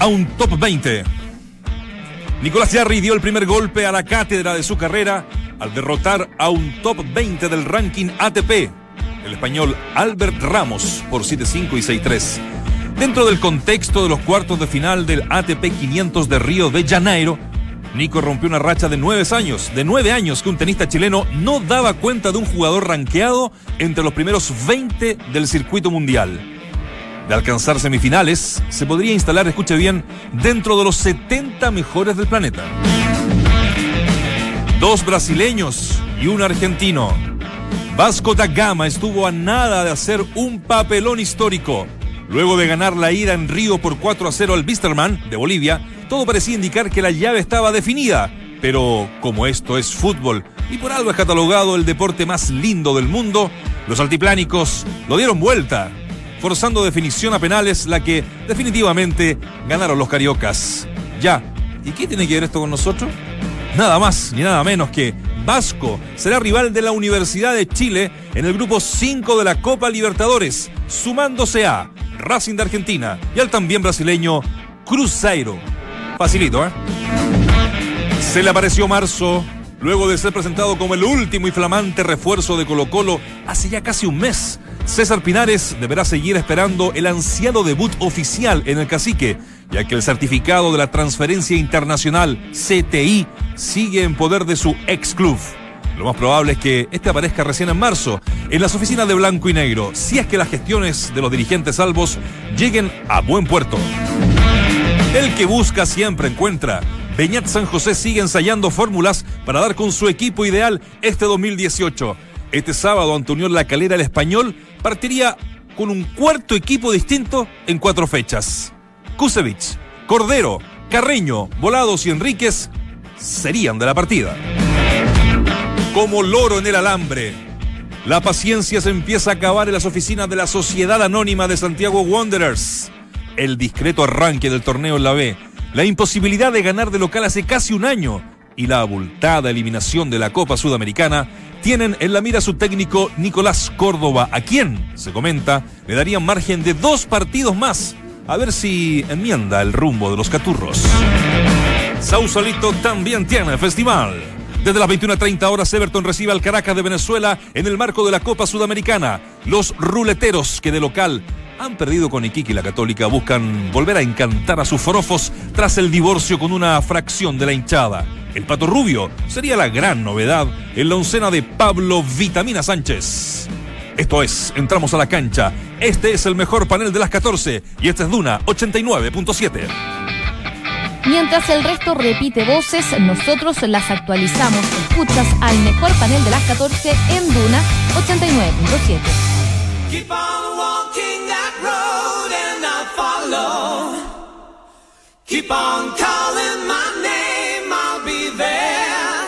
A un top 20. Nicolás Jarry dio el primer golpe a la cátedra de su carrera al derrotar a un top 20 del ranking ATP, el español Albert Ramos por 7-5 y 6-3. Dentro del contexto de los cuartos de final del ATP 500 de Río de Janeiro, Nico rompió una racha de nueve años, de nueve años que un tenista chileno no daba cuenta de un jugador rankeado entre los primeros 20 del circuito mundial. De alcanzar semifinales, se podría instalar, escuche bien, dentro de los 70 mejores del planeta. Dos brasileños y un argentino. Vasco da Gama estuvo a nada de hacer un papelón histórico. Luego de ganar la ida en Río por 4 a 0 al Bisterman de Bolivia, todo parecía indicar que la llave estaba definida. Pero como esto es fútbol y por algo es catalogado el deporte más lindo del mundo, los altiplánicos lo dieron vuelta forzando definición a penales, la que definitivamente ganaron los cariocas. Ya, ¿y qué tiene que ver esto con nosotros? Nada más ni nada menos que Vasco será rival de la Universidad de Chile en el grupo 5 de la Copa Libertadores, sumándose a Racing de Argentina y al también brasileño Cruzeiro. Facilito, ¿eh? Se le apareció Marzo, luego de ser presentado como el último y flamante refuerzo de Colo Colo hace ya casi un mes. César Pinares deberá seguir esperando el ansiado debut oficial en el cacique, ya que el certificado de la transferencia internacional CTI sigue en poder de su ex club. Lo más probable es que este aparezca recién en marzo, en las oficinas de Blanco y Negro, si es que las gestiones de los dirigentes salvos lleguen a buen puerto. El que busca siempre encuentra. Beñat San José sigue ensayando fórmulas para dar con su equipo ideal este 2018. Este sábado, Antonio La Calera, el español, partiría con un cuarto equipo distinto en cuatro fechas. Kusevich, Cordero, Carreño, Volados y Enríquez serían de la partida. Como loro en el alambre, la paciencia se empieza a acabar en las oficinas de la Sociedad Anónima de Santiago Wanderers. El discreto arranque del torneo en la B, la imposibilidad de ganar de local hace casi un año y la abultada eliminación de la Copa Sudamericana tienen en la mira su técnico Nicolás Córdoba, a quien, se comenta, le darían margen de dos partidos más. A ver si enmienda el rumbo de los caturros. Sausalito también tiene festival. Desde las 21.30 horas, Everton recibe al Caracas de Venezuela en el marco de la Copa Sudamericana. Los ruleteros que de local han perdido con Iquique y la Católica buscan volver a encantar a sus forofos tras el divorcio con una fracción de la hinchada. El Pato Rubio sería la gran novedad en la oncena de Pablo Vitamina Sánchez. Esto es, entramos a la cancha. Este es el mejor panel de las 14 y esta es Duna 89.7. Mientras el resto repite voces, nosotros las actualizamos. Escuchas al mejor panel de las 14 en Duna 89.7. follow. Keep on calling my name, I'll be there.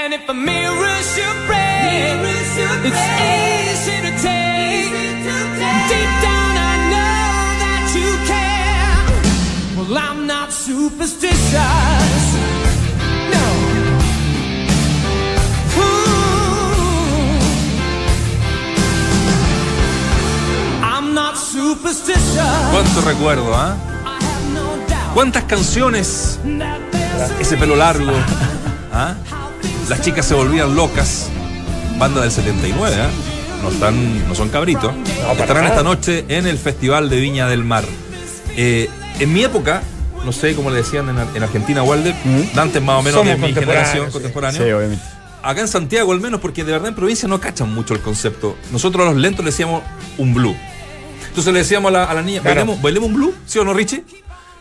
And if a mirror should break, it's easy to take. Deep down I know that you care. Well, I'm not superstitious. Recuerdo, ¿ah? ¿Cuántas canciones? Ese pelo largo. ¿ah? Las chicas se volvían locas. Banda del 79, ¿ah? No, están, no son cabritos. Estarán esta noche en el Festival de Viña del Mar. Eh, en mi época, no sé cómo le decían en, Argentina, Walder, Dante más o menos de mi generación contemporánea. Sí, obviamente. Acá en Santiago al menos, porque de verdad en provincia no cachan mucho el concepto. Nosotros a los lentos le decíamos un blue. Entonces le decíamos a la, niña, ¿bailemos, un blue? ¿Sí o no, Richie?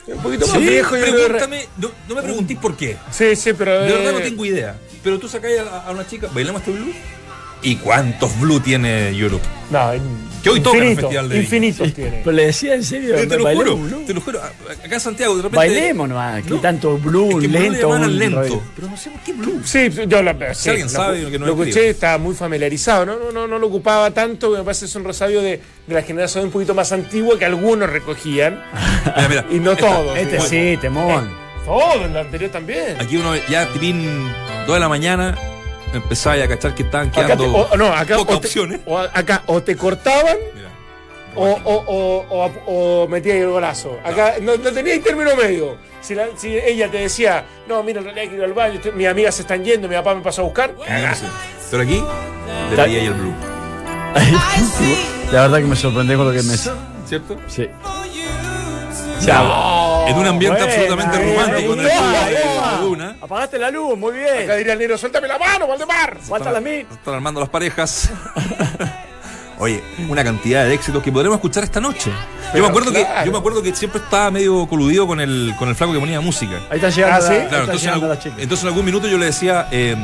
Un poquito más viejo. Pregúntame, no, no, me preguntís por qué. Sí, sí, pero... De verdad no tengo idea. Pero tú sacáis a, a una chica, ¿bailamos este blue? ¿Y cuántos blue tiene Europe? No, que hoy toca el festival de Infinitos tiene. Pero le decía en serio, te, lo juro, te lo juro. Acá en Santiago, de repente. Bailemos nomás, que tanto blue, es que lento. Blue lento. Pero no sé por qué blue. Sí, yo lo, si alguien sabe que no lo escuché, estaba muy familiarizado, ¿no? No, no, no lo ocupaba tanto, me parece que es un resabio de, de, la generación un poquito más antigua que algunos recogían. mira, mira, y no todos. Este sí, temón. Eh, todo, el anterior también. Aquí uno ya tipín 2 de la mañana empezáis a cachar que estaban quedando o, no, acá, pocas opciones. O acá o te cortaban o, o, o, o, o metía el golazo. Acá no, no tenía término medio. Si, la- si ella te decía, no, mira, en realidad que ir al baño, estoy- mis amigas se están yendo, mi papá me pasó a buscar, cagaste. Pero aquí le traía ahí el blue. La verdad que me sorprendí con lo que me. ¿Cierto? Sí. En un ambiente buena, absolutamente romántico en el buena. Laguna. Apagaste la luz, muy Acá bien. diría el negro, suéltame la mano, Valdemar. Falta a mí. Están armando las parejas. Oye, una cantidad de éxitos que podremos escuchar esta noche. Yo Pero me acuerdo que claro. yo me acuerdo que siempre estaba medio coludido con el con el flaco que ponía música. Ahí están llegando, Ah, ¿sí? la- Claro, entonces en, llegando algún, las chicas. entonces en algún minuto yo le decía, eh,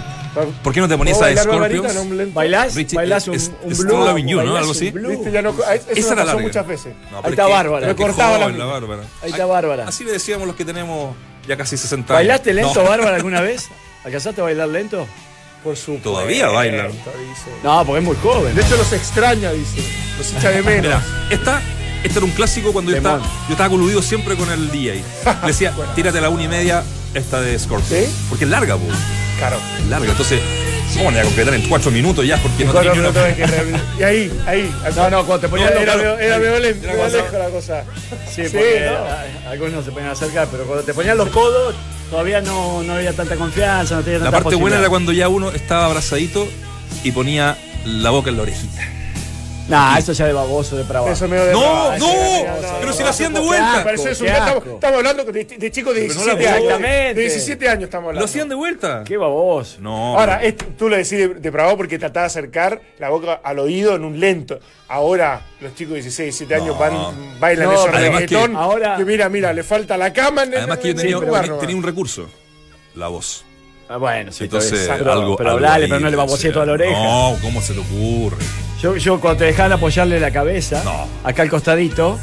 ¿por qué no te ponías ¿Puedo a? Scorpions? No. ¿Bailás? Richie, ¿Bailás un, es- un es blue? You, ¿no? ¿Bailás Algo un así. Viste, ya no, eso Esa era larga. muchas veces. No, Ahí está es que- Bárbara. es que Me cortaba la. Bárbara. Ahí está Bárbara. Así le decíamos los que tenemos ya casi 60 años. ¿Bailaste lento, No. Bárbara, alguna vez? ¿Alcanzaste a bailar lento? Por supuesto. Todavía bailan. dice. No, porque es muy joven. De hecho, los extraña, dice. Los echa de menos. Mira, esta, este era un clásico cuando yo estaba, yo estaba coludido siempre con el DJ. Le decía, tírate a la una y media esta de Scorpions. ¿Sí? Porque es larga, po. Claro. Es larga. Entonces, ¿cómo le voy a completar en cuatro minutos ya? Porque no tenía ni una- Y ahí, ahí. No, no, cuando te ponían Era, los era, codos- era medio lento, Era lejos la cosa. Sí, Sí, porque ¿no? algunos se ponían a acercar, pero cuando te ponían los codos, todavía no, no había tanta confianza, no tenía La tanta parte buena era cuando ya uno estaba abrazadito y ponía la boca en la orejita. Nah, eso ya de baboso, de para Eso medio de No, no, pero si la hacían de vuelta. asco, Pero eso es un- estamos, hablando de, de chicos de Pero no la 17 años. Exactamente. De 17 años estamos hablando. Lo hacían de vuelta. Qué baboso. No. Ahora, este- tú lo decís de- depravado porque trataba de acercar la boca al oído en un lento. Ahora, los chicos de 16, 17 años No. van, bailan No, eso además que- reggaetón. ahora- que mira, mira, le falta la cama. en el- Además que yo en tenía, tenía un recurso. La voz. Ah, bueno, sí, Entonces, pero, algo. pero algo ahí, pero no le o sea, toda la oreja. No, ¿cómo se le ocurre? Yo, yo cuando te dejaban apoyarle la cabeza, No. acá al costadito,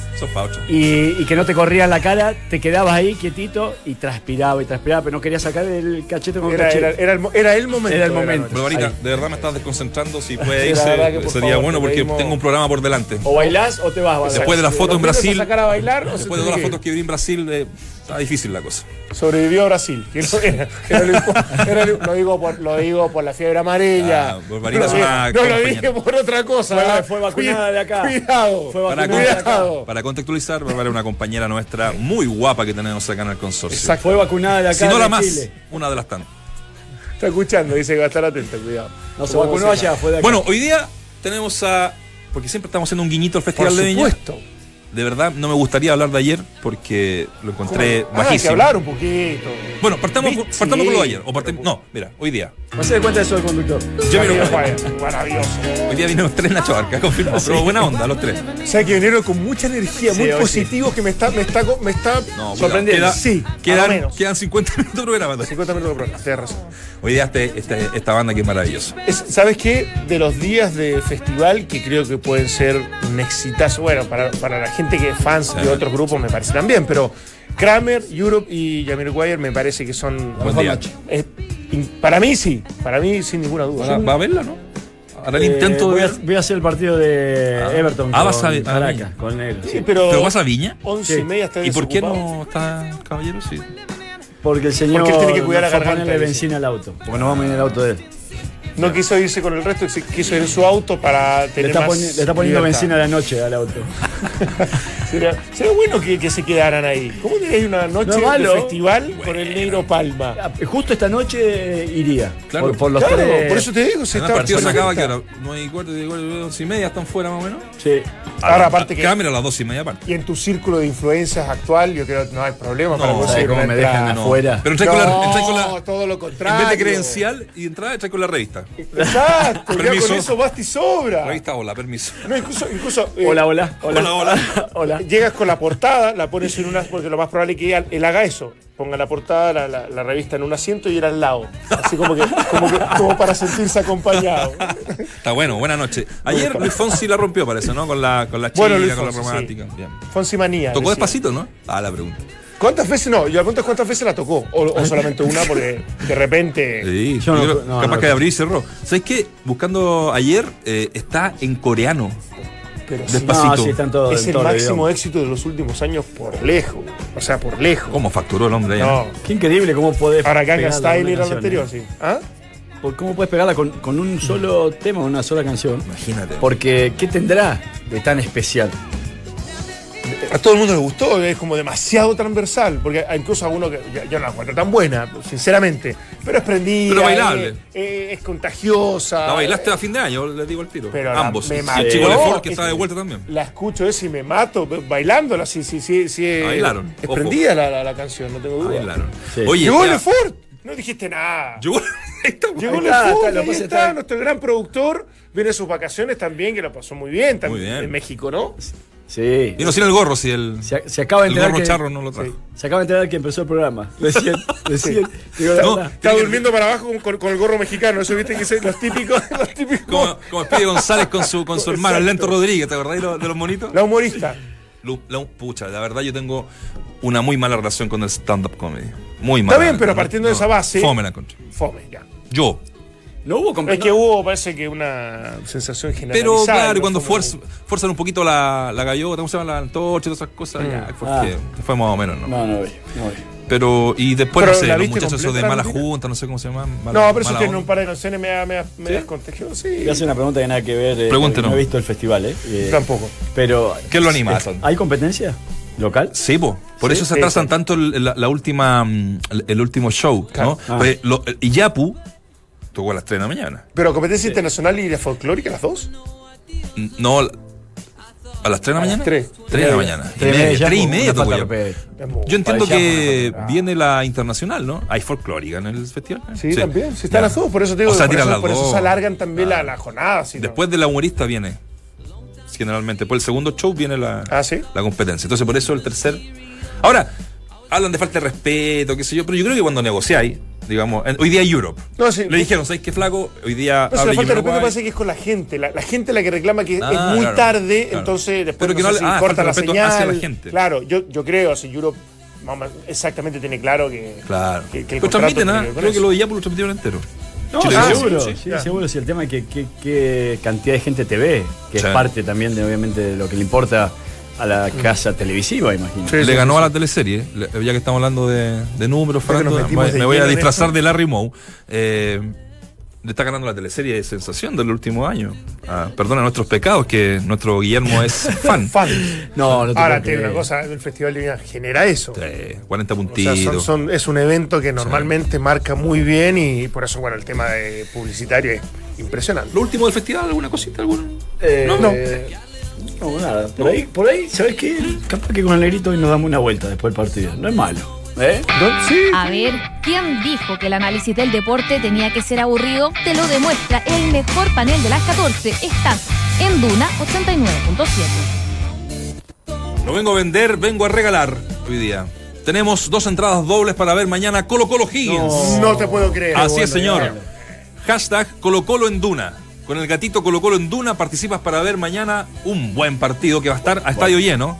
y, y que no te corría la cara, te quedabas ahí quietito y transpiraba y transpiraba, pero no querías sacar el cachete con Era, cachete. era, era el, mo- era el momento. Era el momento. Barbarita, Ahí. de verdad me estás desconcentrando. Si puede irse, sería favor, bueno te porque pedimos- tengo un programa por delante. O bailás o te vas. Después de la foto ¿Lo en Brasil, sacar a bailar o se después de todas las fotos que vi en Brasil, eh, está difícil la cosa. Sobrevivió a Brasil. Que no, era- era- lo, digo por, lo digo por la fiebre amarilla. Ah, es no, una no lo dije por otra cosa. Fue- ¿ah? fue vacunada de acá. Cuidado. Fue Para, vacunada de acá. Cuidado. para contextualizar, Bárbara es una compañera nuestra muy guapa que tenemos acá en el consorcio. Exacto. Fue vacunada de acá Si no la más, Chile. una de las tantas. Está escuchando, dice que va a estar atento, cuidado. No se vacunó allá, fue de acá. Bueno, hoy día tenemos a. Porque siempre estamos haciendo un guiñito al Por Festival de Viña. supuesto. De verdad, no me gustaría hablar de ayer porque lo encontré Ah, hay que bajísimo. hablar un poquito. Bueno, partamos, con lo de Sí. ayer. O partem- no, mira, hoy día. No se dé cuenta de eso el conductor. Yo Juan, Maravilloso. hoy día vinieron tres Nacho Arca, confirmado. Pero buena onda, los tres. O sea que vinieron con mucha energía, Sí, muy hoy positivo, que me está, me está, me está No. Queda, Sí, quedan, quedan 50 minutos de programa. 50 minutos de programa, tienes razón. Hoy día este, este- esta banda que es maravillosa. Es- ¿Sabes qué? De los días de festival que creo que pueden ser un exitazo, bueno, para, para la gente que es fans de otros grupos me parece también, pero Kramer, Europe y Jamiroquai me parece que son... Buen día. es- para mí sí, para mí sin ninguna duda. ¿Va, va a verla, no? Ahora el Eh, intento voy, a, voy a hacer el partido de Ah. Everton Ah, con vas a- a Caracas, Viña. con negro. Sí, sí. pero, ¿Pero vas a Viña? 11 Sí. y media está ¿Y por qué no está caballero? Sí. Porque el señor Porque él tiene que cuidar a garganta, ponerle benzina al auto. Porque no vamos en el auto de él. No quiso irse con el resto, quiso ir en su auto para Le tener está, más poni- le está poniendo libertad. benzina a la noche al auto. Sería, sería bueno que, que se quedaran ahí. ¿Cómo diréis una noche No de festival con el negro Palma? Ah, Justo esta noche iría. Claro. por, por los Claro, tres. por eso te digo, se El está partido se acaba que ahora 9 y cuarto, 10 y cuarto, 11 y media, están fuera más o menos. Sí. Ahora, aparte que. Cámara a las 12 y media aparte. Y en tu círculo de influencias actual, yo creo que no hay problema para No, conseguir ¿Sabes cómo me dejan afuera? Pero entra con la, No, entra con la- todo lo en contrario. vez de credencial y entrada, entra con la revista. Exacto, ya Permiso. con eso basta y sobra. Revista hola, permiso. No, incluso, incluso eh, Hola, hola. Hola, Hola, hola. hola. llegas con la portada, la pones en una. Porque lo más probable es que él, él haga eso. Ponga la portada, la, la- la revista en un asiento y ir al lado. Así como que, como que como para sentirse acompañado. Está bueno, buena noche. Ayer Luis Fonsi la rompió, parece, ¿no? Con la, con la chica, Bueno, Luis con la romántica. Bien. Fonsi Manía. Tocó decía. despacito, ¿no? Ah, la pregunta. ¿Cuántas veces no? Yo es cuántas veces la tocó. O, o solamente una, porque de repente. Sí, Yo no- yo creo- no, capaz no, que abrí y cerró. ¿Sabes qué? Buscando ayer, eh, está en coreano. Pero Despacito. No, sí, están todos es en el todo máximo éxito de los últimos años por lejos. O sea, por lejos. ¿Cómo facturó el hombre allá? No. Qué increíble cómo podés. Ahora pegarla Style era el anterior, ¿eh? sí. ¿Ah? Por- ¿Cómo puedes pegarla con, con un solo tema, una sola canción? Imagínate. Porque, ¿qué tendrá de tan especial? A todo el mundo le gustó, es como demasiado transversal, porque incluso algunos que yo, yo no la encuentro tan buena, sinceramente, pero es prendida, Pero bailable. Es, es- es contagiosa. La bailaste a fin de año, les digo el tiro. Pero la- Ambos. me Y mató. el chico Lefort que Es está de vuelta también. La escucho eso y me mato bailándola, sí, sí, sí, sí. es- Bailaron, Es ojo. prendida la, la- la canción, no tengo duda. Bailaron. Sí. Oye, Llegó ya- Lefort, no dijiste nada. Llegó. Llegó nuestro gran productor. Viene sus vacaciones también, que lo pasó muy bien, Muy también bien. en México, ¿no? Sí. Vino sin el gorro, si el, Se, se acaba de el gorro que, charro no lo trajo. se acaba de enterar que empezó el programa. Recién, recién. Digo No. Está durmiendo para abajo con, con- con el gorro mexicano, eso viste que es los típicos, los típicos. Como, como Speedy González con su, con su hermano, el Lento Rodríguez, ¿te acordás de los, de los monitos? La humorista. Lu- la- pucha, la verdad yo tengo una muy mala relación con el stand-up comedy. Muy mala. Está bien, pero No, partiendo de no, esa base- Fome la encontré. Fome, ya. Yo. No hubo Es competencia. que hubo, parece que una sensación generalizada. Pero claro, y no cuando muy- fuerzan un poquito la, la gallota, ¿cómo se llama? La antorcha y todas esas cosas, ya, porque fue más o menos, ¿no? No, no, vi, no vi. Pero, y después, Pero no sé, ¿la los muchachos esos de mala junta, no sé cómo se llaman. No, pero eso mala tiene un par de canciones me, me, me ¿Sí? sí. Voy a hacer una pregunta que nada que ver. eh, Pregúntenos. No he visto el festival, ¿eh? Eh, Tampoco. Pero. ¿Qué lo anima? eh, ¿Hay competencia local? Sí, po. por Sí, eso se atrasan sí. tanto el, la, la última, mm, el, el último show, Claro. ¿no? Ah. Pues, lo- y Yapu tocó a las 3 de la mañana. Pero competencia internacional y la folclórica, las dos. No, a las 3 de la A mañana. tres. 3 de la mañana. Y Tres media, ya, tres y media una tocó falta Yapu. de respeto. Es muy- Yo entiendo que viene la internacional, ¿no? Hay folclórica en el festival. Sí, también. Si están Ya. las dos, por eso te digo. O sea, por, tiran eso, las por eso dos. se alargan también la, la jornada. Después de la humorista viene. Generalmente. Después del segundo show viene la, Ah, ¿sí? la competencia. Entonces, por eso el tercer. Ahora, hablan de falta de respeto, qué sé yo, pero yo creo que cuando negociáis, digamos, en- hoy día Europe. No, sí. Le dijeron, ¿sabes qué flaco? Hoy día. No, si la falta de respeto Uruguay". parece que es con la gente. La, la gente la que reclama que Ah, es muy claro, tarde, claro. entonces después Pero que no no sé le- si ah, corta la señal. hacia la gente. Claro, yo, yo creo, si Europe exactamente tiene claro que. Claro. que- que el transmiten, ¿ah? Creo que lo de Yapu lo transmitieron entero. No, Chile ah, seguro, sí, sí, sí, seguro. Si el tema es que, que cantidad de gente te ve, que Sí. es parte también de, obviamente, de lo que le importa a la casa televisiva, imagino. Sí, le ganó a la teleserie, le- ya que estamos hablando de, de números, me, voy a disfrazar de Larry Moe. Eh, le está ganando la teleserie de sensación del último año. Ah, perdona nuestros pecados, que nuestro Guillermo es fan. Fan. No, no te Ahora, tiene creer. una cosa, el Festival de Viña genera eso. Sí, 40 O sea, puntitos. son- son- es un evento que normalmente marca muy bien y por eso, bueno, el tema de publicitario es impresionante. ¿Lo último del festival? ¿Alguna cosita? ¿Algún? Eh, No. no, nada. Por ahí, por ahí, ¿sabes qué? Capaz que con el negrito hoy nos damos una vuelta después del partido. No es malo. ¿Eh? ¿No? Sí. A ver, ¿quién dijo que el análisis del deporte tenía que ser aburrido? Te lo demuestra el mejor panel de las 14. Estás en Duna 89.7. No vengo a vender, vengo a regalar hoy día. Tenemos dos entradas dobles para ver mañana Colo Colo Higgins. No te puedo creer. Así Bueno, es, señor. ya. Hashtag Colo Colo en Duna. Con el gatito Colo Colo en Duna participas para ver mañana un buen partido que va a estar a estadio lleno.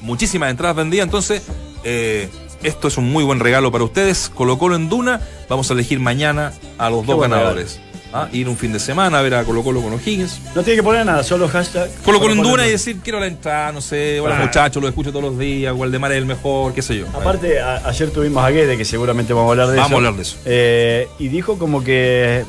Muchísimas entradas vendidas, entonces eh, esto es un muy buen regalo para ustedes. Colo Colo en Duna. Vamos a elegir mañana a los dos ganadores. Ah, Ir un fin de semana a ver a Colo Colo con los Higgins. No tiene que poner nada, solo hashtag. Colo Colo en Duna y decir quiero la entrada, no sé, hola muchachos, lo escucho todos los días, Waldemar es el mejor, qué sé yo. Aparte, a- ayer tuvimos a Guede, que seguramente vamos a hablar de Vamos eso. a hablar de eso. Eh, y dijo como que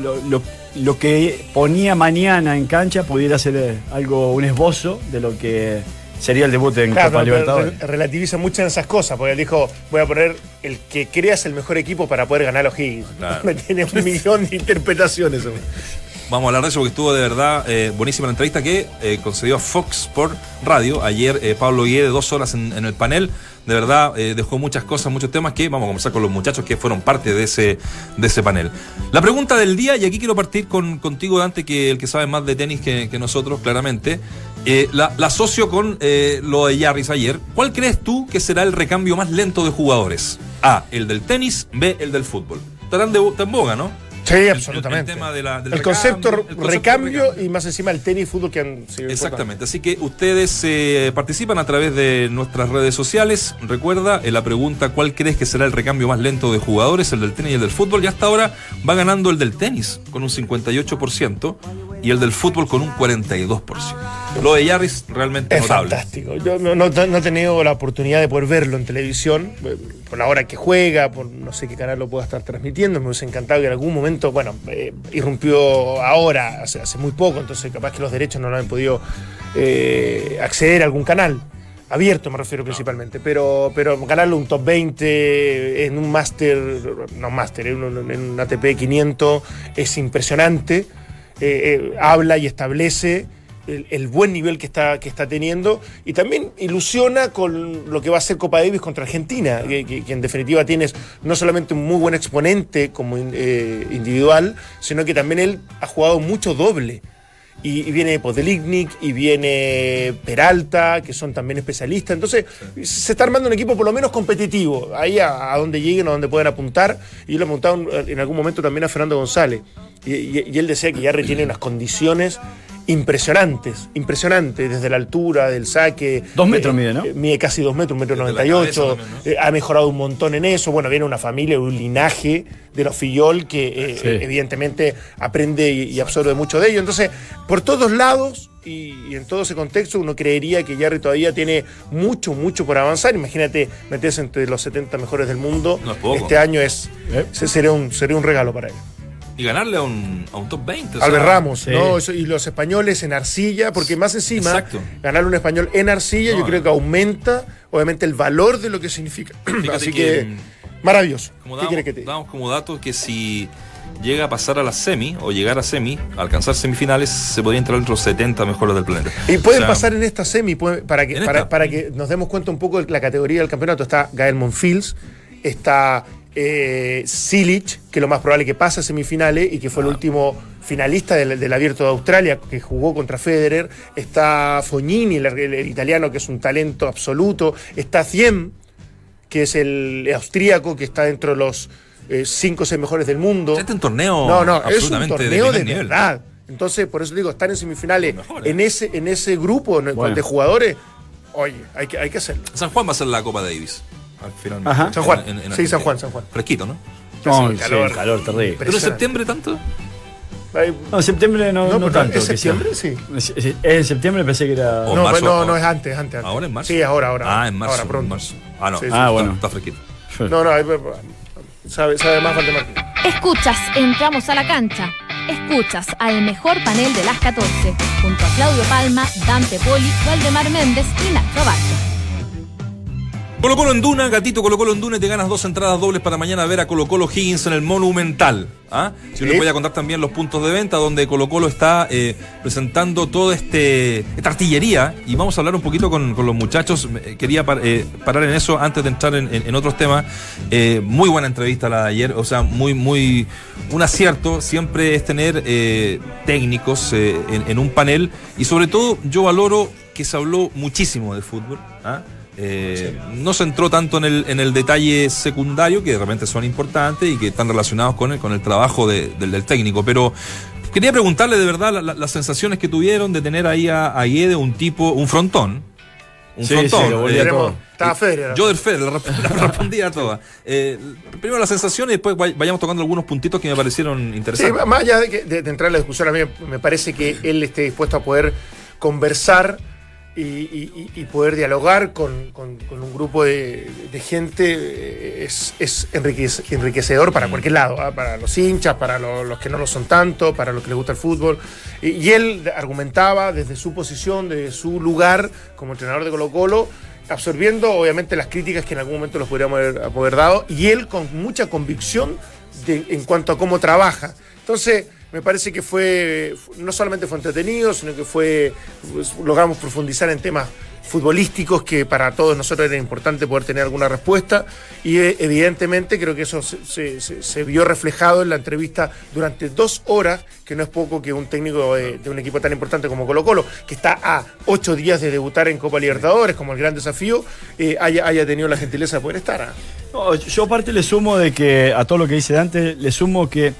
lo, lo- lo que ponía mañana en cancha pudiera ser eh, algo, un esbozo de lo que sería el debut en Claro, Copa Libertadores. re- relativiza mucho en esas cosas, porque él dijo, voy a poner el que creas el mejor equipo para poder ganar a los Higgins. Claro. Me tiene un millón de interpretaciones. hombre. Vamos a hablar de eso porque estuvo de verdad eh, buenísima la entrevista que eh, concedió a Fox Sport Radio. Ayer eh, Pablo Guille de dos horas en, en el panel. De verdad eh, dejó muchas cosas, muchos temas que vamos a conversar con los muchachos que fueron parte de ese, de ese panel. La pregunta del día, y aquí quiero partir con, contigo, Dante, que el que sabe más de tenis que, nosotros, claramente. Eh, la, la asocio con eh, lo de Yarris ayer. ¿Cuál crees tú que será el recambio más lento de jugadores? A, el del tenis, B, el del fútbol. Estarán de, en boga, ¿no? Sí, el absolutamente. tema de la- del el, recambio, concepto, el concepto recambio, recambio. y más encima el tenis y fútbol que han sido Exactamente, así que ustedes eh, participan a través de nuestras redes sociales. Recuerda, en la pregunta, ¿cuál crees que será el recambio más lento de jugadores? El del tenis y el del fútbol. Y hasta ahora va ganando el del tenis con un 58% y el del fútbol con un 42%. Lo de Yarris realmente Es notable. fantástico. Yo no, no- no he tenido la oportunidad de poder verlo en televisión, eh, por la hora que juega, por no sé qué canal lo pueda estar transmitiendo. Me hubiese encantado que en algún momento, bueno, eh, irrumpió ahora, hace, hace muy poco, entonces capaz que los derechos no lo han podido eh, acceder a algún canal. abierto me refiero principalmente, pero, pero ganarle un top 20 en un máster, no máster, en un, en un ATP 500 es impresionante, eh, eh, habla y establece el, buen nivel que está, que está teniendo y también ilusiona con lo que va a ser Copa Davis contra Argentina, que, que- que en definitiva tienes no solamente un muy buen exponente como eh, individual, sino que también él ha jugado mucho doble. Y, viene Podelignic y viene Peralta, que son también especialistas. Entonces, se está armando un equipo por lo menos competitivo, ahí a, a donde lleguen, a donde puedan apuntar. Y yo le he en- algún momento también a Fernando González. Y, él decía que Yarri tiene unas condiciones impresionantes, impresionantes, desde la altura, del saque. Dos metros mide, ¿no? eh, Mide casi dos metros, un metro noventa y ocho. Eh, ha mejorado un montón en eso. Bueno, viene una familia, un linaje de los Fillol que eh, Sí. eh, evidentemente aprende y, y absorbe mucho de ello. Entonces, por todos lados y, y en todo ese contexto, uno creería que Jerry todavía tiene mucho, mucho por avanzar. Imagínate meterse entre los 70 mejores del mundo. No es poco. Este año es ¿Eh? se- sería, un, sería un regalo para él. Y ganarle a un, a un top 20. o sea, Albert Ramos, sí. ¿no? Eso- y los españoles en arcilla, porque más encima, Exacto. ganarle un español en arcilla, No, yo creo eh. que aumenta, obviamente, el valor de lo que significa. Así que, que, maravilloso. Como ¿Qué damos, quieres que te damos como dato que si llega a pasar a la semi o llegar a semi, alcanzar semifinales, se podría entrar entre los 70 mejores del planeta. Y pueden O sea, pasar en esta semi, para que, En para, esta. para que nos demos cuenta un poco de la categoría del campeonato. Está Gael Monfils, está eh, Silic, que lo más probable que pase a semifinales y que fue el último finalista del, del Abierto de Australia, que jugó contra Federer. Está Fognini, el, el- el italiano, que es un talento absoluto. Está Thiem, que es el austríaco, que está dentro de los 5 o 6 mejores del mundo. Este es un torneo No, no, es un absolutamente torneo de, nivel. verdad. Entonces, por eso digo, estar en semifinales en ese, en ese grupo en- Bueno. de jugadores, oye, hay que, hay que hacerlo. San Juan va a ser la Copa Davis. Al final. Ajá. San Juan. En- en- en Sí. San Juan, San Juan. Fresquito, ¿no? No, calor. calor terrible. ¿Pero en septiembre tanto? No, en septiembre no, No, no tanto. ¿es septiembre? Sí. Es- en septiembre pensé que era. No, marzo, no, o- no, es antes, antes, antes. ¿Ahora en marzo? Sí, ahora, ahora. Ah, en marzo. Ahora, pronto. marzo. Ah, no. Sí, sí. Ah, está- bueno. Está fresquito. No, no, ahí- sabe, sabe más Valdemar. Escuchas, entramos a la cancha. Escuchas al mejor panel de las 14, junto a Claudio Palma, Dante Poli, Valdemar Méndez y Nacho Abarca. Colo Colo en Duna, gatito Colo Colo en Duna y te ganas dos entradas dobles para mañana ver a Colo Colo Higgins en el Monumental. ¿ah? Yo les voy a contar también los puntos de venta donde Colo Colo está eh, presentando toda este, esta artillería y vamos a hablar un poquito con, con los muchachos. Eh, Quería par- eh, parar en eso antes de entrar en, en- en otros temas. Eh, muy buena entrevista la de ayer, o sea, muy, muy, un acierto siempre es tener técnicos en, en un panel y sobre todo yo valoro que se habló muchísimo de fútbol. ¿ah? Eh, No se entró tanto en el, en el detalle secundario, que de repente son importantes y que están relacionados con el, con el trabajo de- del, del técnico, pero quería preguntarle de verdad la- la- las sensaciones que tuvieron de tener ahí a, a Guede, un tipo, un frontón. Un Sí, frontón. sí, volvía eh, todo. Estaba Federer. yo del Federer, la, respondía a todas. Eh, primero las sensaciones y después vay- vayamos tocando algunos puntitos que me parecieron Sí, interesantes. más allá de, que- de- de entrar en la discusión, a mí me parece que él esté dispuesto a poder conversar y, y- poder dialogar con, con- con un grupo de, de gente eh, es, es enriquece- enriquecedor para cualquier lado, ¿ah? para los hinchas, para lo- los que no lo son tanto, para los que les gusta el fútbol. Y, y él argumentaba desde su posición, desde su lugar como entrenador de Colo Colo, absorbiendo obviamente las críticas que en algún momento los podríamos haber, haber dado, y él con mucha convicción de- en cuanto a cómo trabaja. Entonces, me parece que fue, no solamente fue entretenido, sino que fue, pues, logramos profundizar en temas futbolísticos que para todos nosotros era importante poder tener alguna respuesta y eh, evidentemente creo que eso se, vio reflejado en la entrevista durante dos horas, que no es poco que un técnico de, de un equipo tan importante como Colo Colo, que está a ocho días de debutar en Copa Libertadores como el gran desafío, eh, haya, haya tenido la gentileza de poder estar. ¿ah? Yo aparte le sumo de que, a todo lo que dice Dante, le sumo que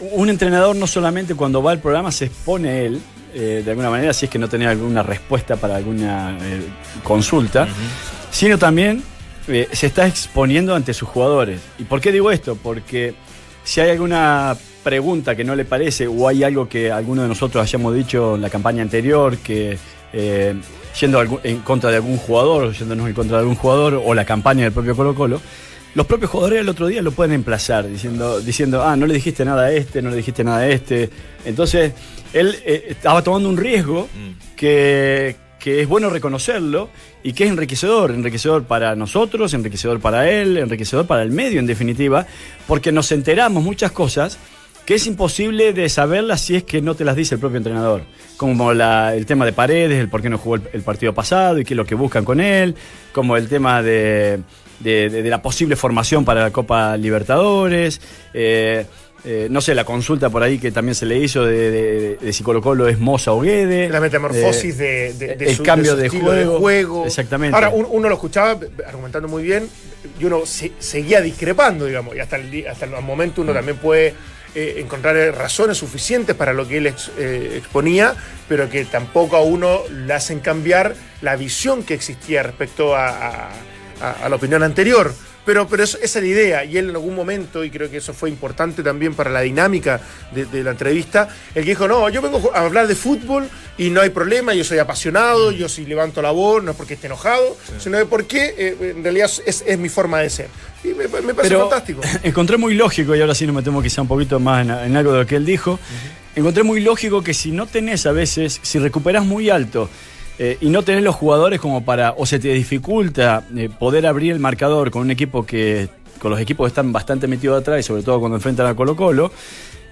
un entrenador no solamente cuando va al programa se expone él, eh, de alguna manera, si es que no tenía alguna respuesta para alguna eh, consulta, sino también eh, se está exponiendo ante sus jugadores. ¿Y por qué digo esto? Porque si hay alguna pregunta que no le parece o hay algo que alguno de nosotros hayamos dicho en la campaña anterior, que eh, yendo en contra de algún jugador, o yéndonos en contra de algún jugador, o la campaña del propio Colo Colo, los propios jugadores el otro día lo pueden emplazar, diciendo, diciendo, ah, no le dijiste nada a este, no le dijiste nada a este. Entonces, él eh, estaba tomando un riesgo que, que es bueno reconocerlo y que es enriquecedor, enriquecedor para nosotros, enriquecedor para él, enriquecedor para el medio en definitiva, porque nos enteramos muchas cosas que es imposible de saberlas si es que no te las dice el propio entrenador. Como el tema de Paredes, el por qué no jugó el, partido pasado y qué es lo que buscan con él, como el tema de, la posible formación para la Copa Libertadores. Eh, eh, no sé, la consulta por ahí que también se le hizo de, si Colo Colo es Moza o Guede. La metamorfosis de, el cambio de, juego, juego, Exactamente. Ahora, uno lo escuchaba argumentando muy bien y uno seguía discrepando, digamos, y hasta el, hasta el momento uno mm. también puede eh, encontrar razones suficientes para lo que él eh, exponía, pero que tampoco a uno le hacen cambiar la visión que existía respecto a la opinión anterior. Pero, pero esa es la idea, y él en algún momento, y creo que eso fue importante también para la dinámica de, la entrevista, el que dijo, no, yo vengo a hablar de fútbol y no hay problema, yo soy apasionado, yo si levanto la voz, no es porque esté enojado, sino de porque eh, en realidad es, mi forma de ser. Y me, parece fantástico. Encontré muy lógico, y ahora sí nos metemos quizá un poquito más en, algo de lo que él dijo, encontré muy lógico que si no tenés a veces, si recuperás muy alto, eh, y no tenés los jugadores como para, o se te dificulta eh, poder abrir el marcador con un equipo que, con los equipos que están bastante metidos atrás y sobre todo cuando enfrentan a Colo Colo,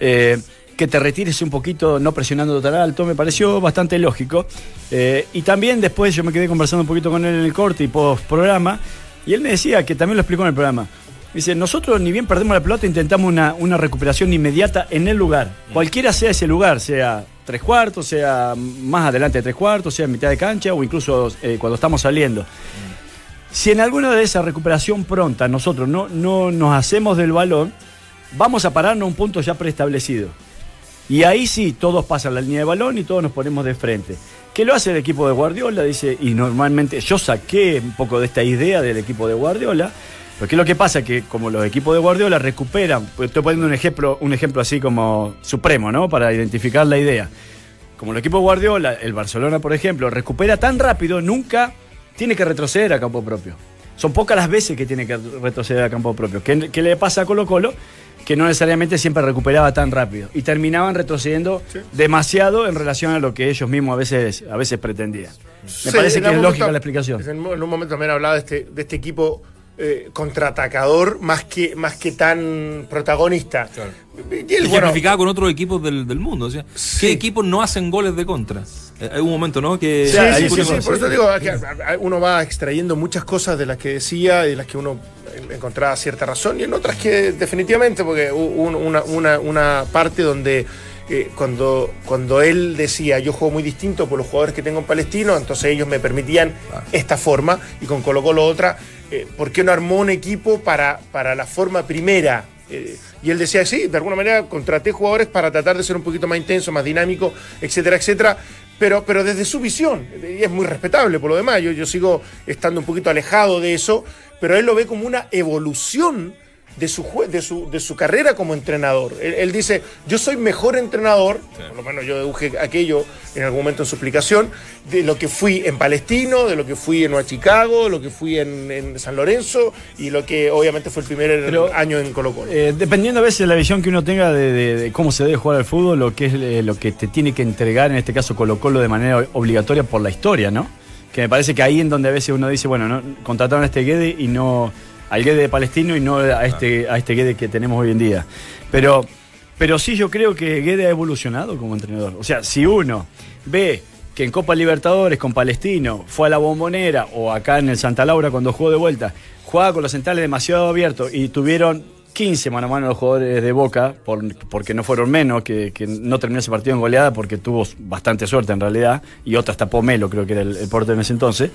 eh, que te retires un poquito no presionando tan alto, me pareció bastante lógico. y también después yo me quedé conversando un poquito con él en el corte y post programa, y él me decía que también lo explicó en el programa. Dice, nosotros ni bien perdemos la pelota, intentamos una, una recuperación inmediata en el lugar. Cualquiera sea ese lugar, sea tres cuartos, sea más adelante de tres cuartos, sea en mitad de cancha o incluso eh, cuando estamos saliendo. Si en alguna de esa recuperación pronta nosotros no, no nos hacemos del balón, vamos a pararnos a un punto ya preestablecido. Y ahí sí, todos pasan la línea de balón y todos nos ponemos de frente. ¿Qué lo hace el equipo de Guardiola? Dice, y normalmente yo saqué un poco de esta idea del equipo de Guardiola, porque lo que pasa que como los equipos de Guardiola recuperan, pues estoy poniendo un ejemplo, un ejemplo así como supremo, ¿no? Para identificar la idea. Como el equipo de Guardiola, el Barcelona, por ejemplo, recupera tan rápido, nunca tiene que retroceder a campo propio. Son pocas las veces que tiene que retroceder a campo propio. ¿Qué, le pasa a Colo Colo? Que no necesariamente siempre recuperaba tan rápido. Y terminaban retrocediendo demasiado en relación a lo que ellos mismos a veces, a veces pretendían. Me parece que es lógica la explicación. En un momento también hablaba de este, de este equipo eh, contraatacador más que, más que tan protagonista. Y él, bueno, con otros equipos del, mundo. O sea, ¿Qué equipos no hacen goles de contra? Eh, hay un momento, ¿no? Que sí, sí, sí, por eso digo que uno va extrayendo muchas cosas de las que decía y de las que uno encontraba cierta razón y en otras que definitivamente, porque una, una, una parte donde eh, cuando, cuando él decía yo juego muy distinto por los jugadores que tengo en Palestino, entonces ellos me permitían esta forma y con Colo Colo otra, eh, ¿por qué no armó un equipo para, para la forma primera? Eh, y él decía, sí, de alguna manera contraté jugadores para tratar de ser un poquito más intenso, más dinámico, etcétera, etcétera, pero, pero desde su visión, y es muy respetable por lo demás, yo, yo sigo estando un poquito alejado de eso, pero él lo ve como una evolución de su, de su, de su carrera como entrenador. Él, dice, yo soy mejor entrenador, por lo menos yo deduje aquello en algún momento en su explicación, de lo que fui en Palestino, de lo que fui en Nueva Chicago, lo que fui en, San Lorenzo y lo que obviamente fue el primer año en Colo Colo. Eh, dependiendo a veces de la visión que uno tenga de, cómo se debe jugar al fútbol, lo que es eh, lo que te tiene que entregar, en este caso Colo Colo, de manera obligatoria por la historia, ¿no? Que me parece que ahí en donde a veces uno dice, bueno, no, contrataron a este Guede y no al Guede palestino y no a este, a este Guede que tenemos hoy en día. Pero, pero sí yo creo que Guede ha evolucionado como entrenador. O sea, si uno ve que en Copa Libertadores con Palestino fue a la bombonera o acá en el Santa Laura cuando jugó de vuelta, jugaba con los centrales demasiado abiertos y tuvieron 15 mano a mano los jugadores de Boca, porque no fueron menos, que, no terminó ese partido en goleada porque tuvo bastante suerte en realidad, y otra hasta Pomelo creo que era el, el portero en ese entonces.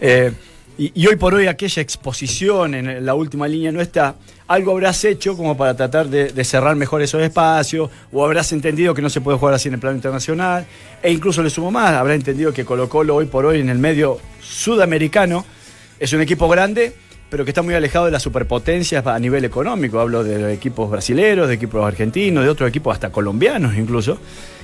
Eh, y, hoy por hoy aquella exposición en la última línea no está, algo habrás hecho como para tratar de, cerrar mejor esos espacios, o habrás entendido que no se puede jugar así en el plano internacional, e incluso le sumo más, habrá entendido que Colo Colo hoy por hoy en el medio sudamericano es un equipo grande, pero que está muy alejado de las superpotencias a nivel económico. Hablo de equipos brasileños, de equipos argentinos, de otros equipos hasta colombianos incluso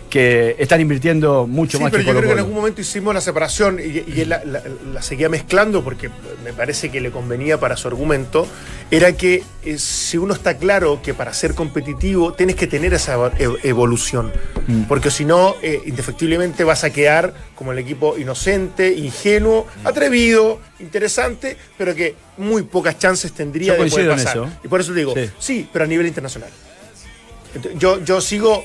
que están invirtiendo mucho más pero que yo creo que en algún momento hicimos la separación y, él la, seguía mezclando porque me parece que le convenía para su argumento, era que eh, si uno está claro que para ser competitivo tienes que tener esa evolución, mm. porque si no, eh, indefectiblemente vas a quedar como el equipo inocente, ingenuo, atrevido, interesante, pero que muy pocas chances tendría de poder pasar. Y por eso te digo, sí, pero a nivel internacional. Yo, yo sigo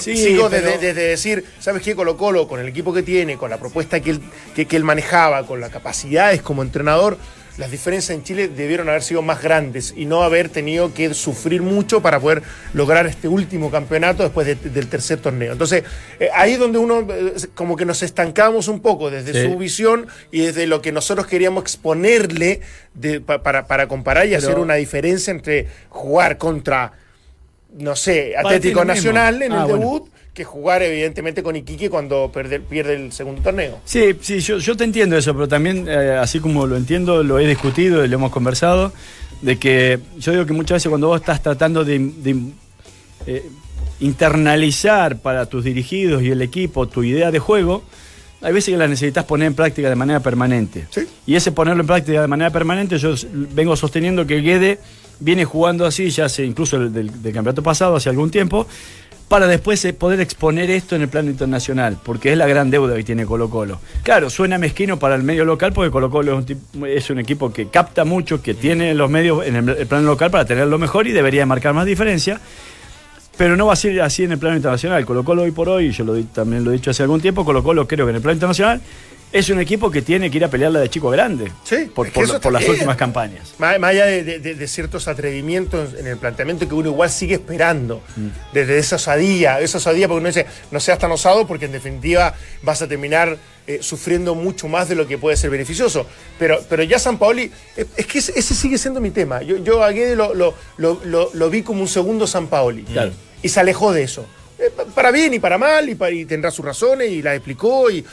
sigo desde, decir, ¿sabes qué? Colo Colo, con el equipo que tiene, con la propuesta que él, que, él manejaba, con las capacidades como entrenador, las diferencias en Chile debieron haber sido más grandes y no haber tenido que sufrir mucho para poder lograr este último campeonato después del tercer torneo. Entonces, eh, ahí es donde uno eh, como que nos estancamos un poco desde su visión y desde lo que nosotros queríamos exponerle para, para, comparar y hacer una diferencia entre jugar contra no sé, Atlético Nacional en el ah, debut. que jugar evidentemente con Iquique cuando pierde, el segundo torneo. Sí, sí, yo, te entiendo eso, pero también, eh, así como lo entiendo, lo he discutido y lo hemos conversado, de que yo digo que muchas veces cuando vos estás tratando de, eh, internalizar para tus dirigidos y el equipo tu idea de juego, hay veces que la necesitas poner en práctica de manera permanente. Y ese ponerlo en práctica de manera permanente, yo vengo sosteniendo que Guede viene jugando así, ya hace incluso del, campeonato pasado, hace algún tiempo, para después eh, poder exponer esto en el plano internacional, porque es la gran deuda que tiene Colo Colo. Claro, suena mezquino para el medio local, porque Colo Colo es un, equipo que capta mucho, que tiene los medios en el, plano local para tener lo mejor y debería marcar más diferencia. Pero no va a ser así en el plano internacional. Colo Colo hoy por hoy, yo también lo he dicho hace algún tiempo, Colo Colo creo que en el plano internacional es un equipo que tiene que ir a pelearla de chico grande. Sí, por, las últimas campañas. Más, allá de, ciertos atrevimientos en el planteamiento que uno igual sigue esperando, mm. desde esa osadía, esa osadía porque uno dice, no seas tan osado porque en definitiva vas a terminar eh, sufriendo mucho más de lo que puede ser beneficioso. Pero, pero ya San Paoli, es, que ese, sigue siendo mi tema. Yo, yo a Guede lo, lo, vi como un segundo San Paoli. Y se alejó de eso. Eh, para bien y para mal, y, tendrá sus razones, y las explicó, y,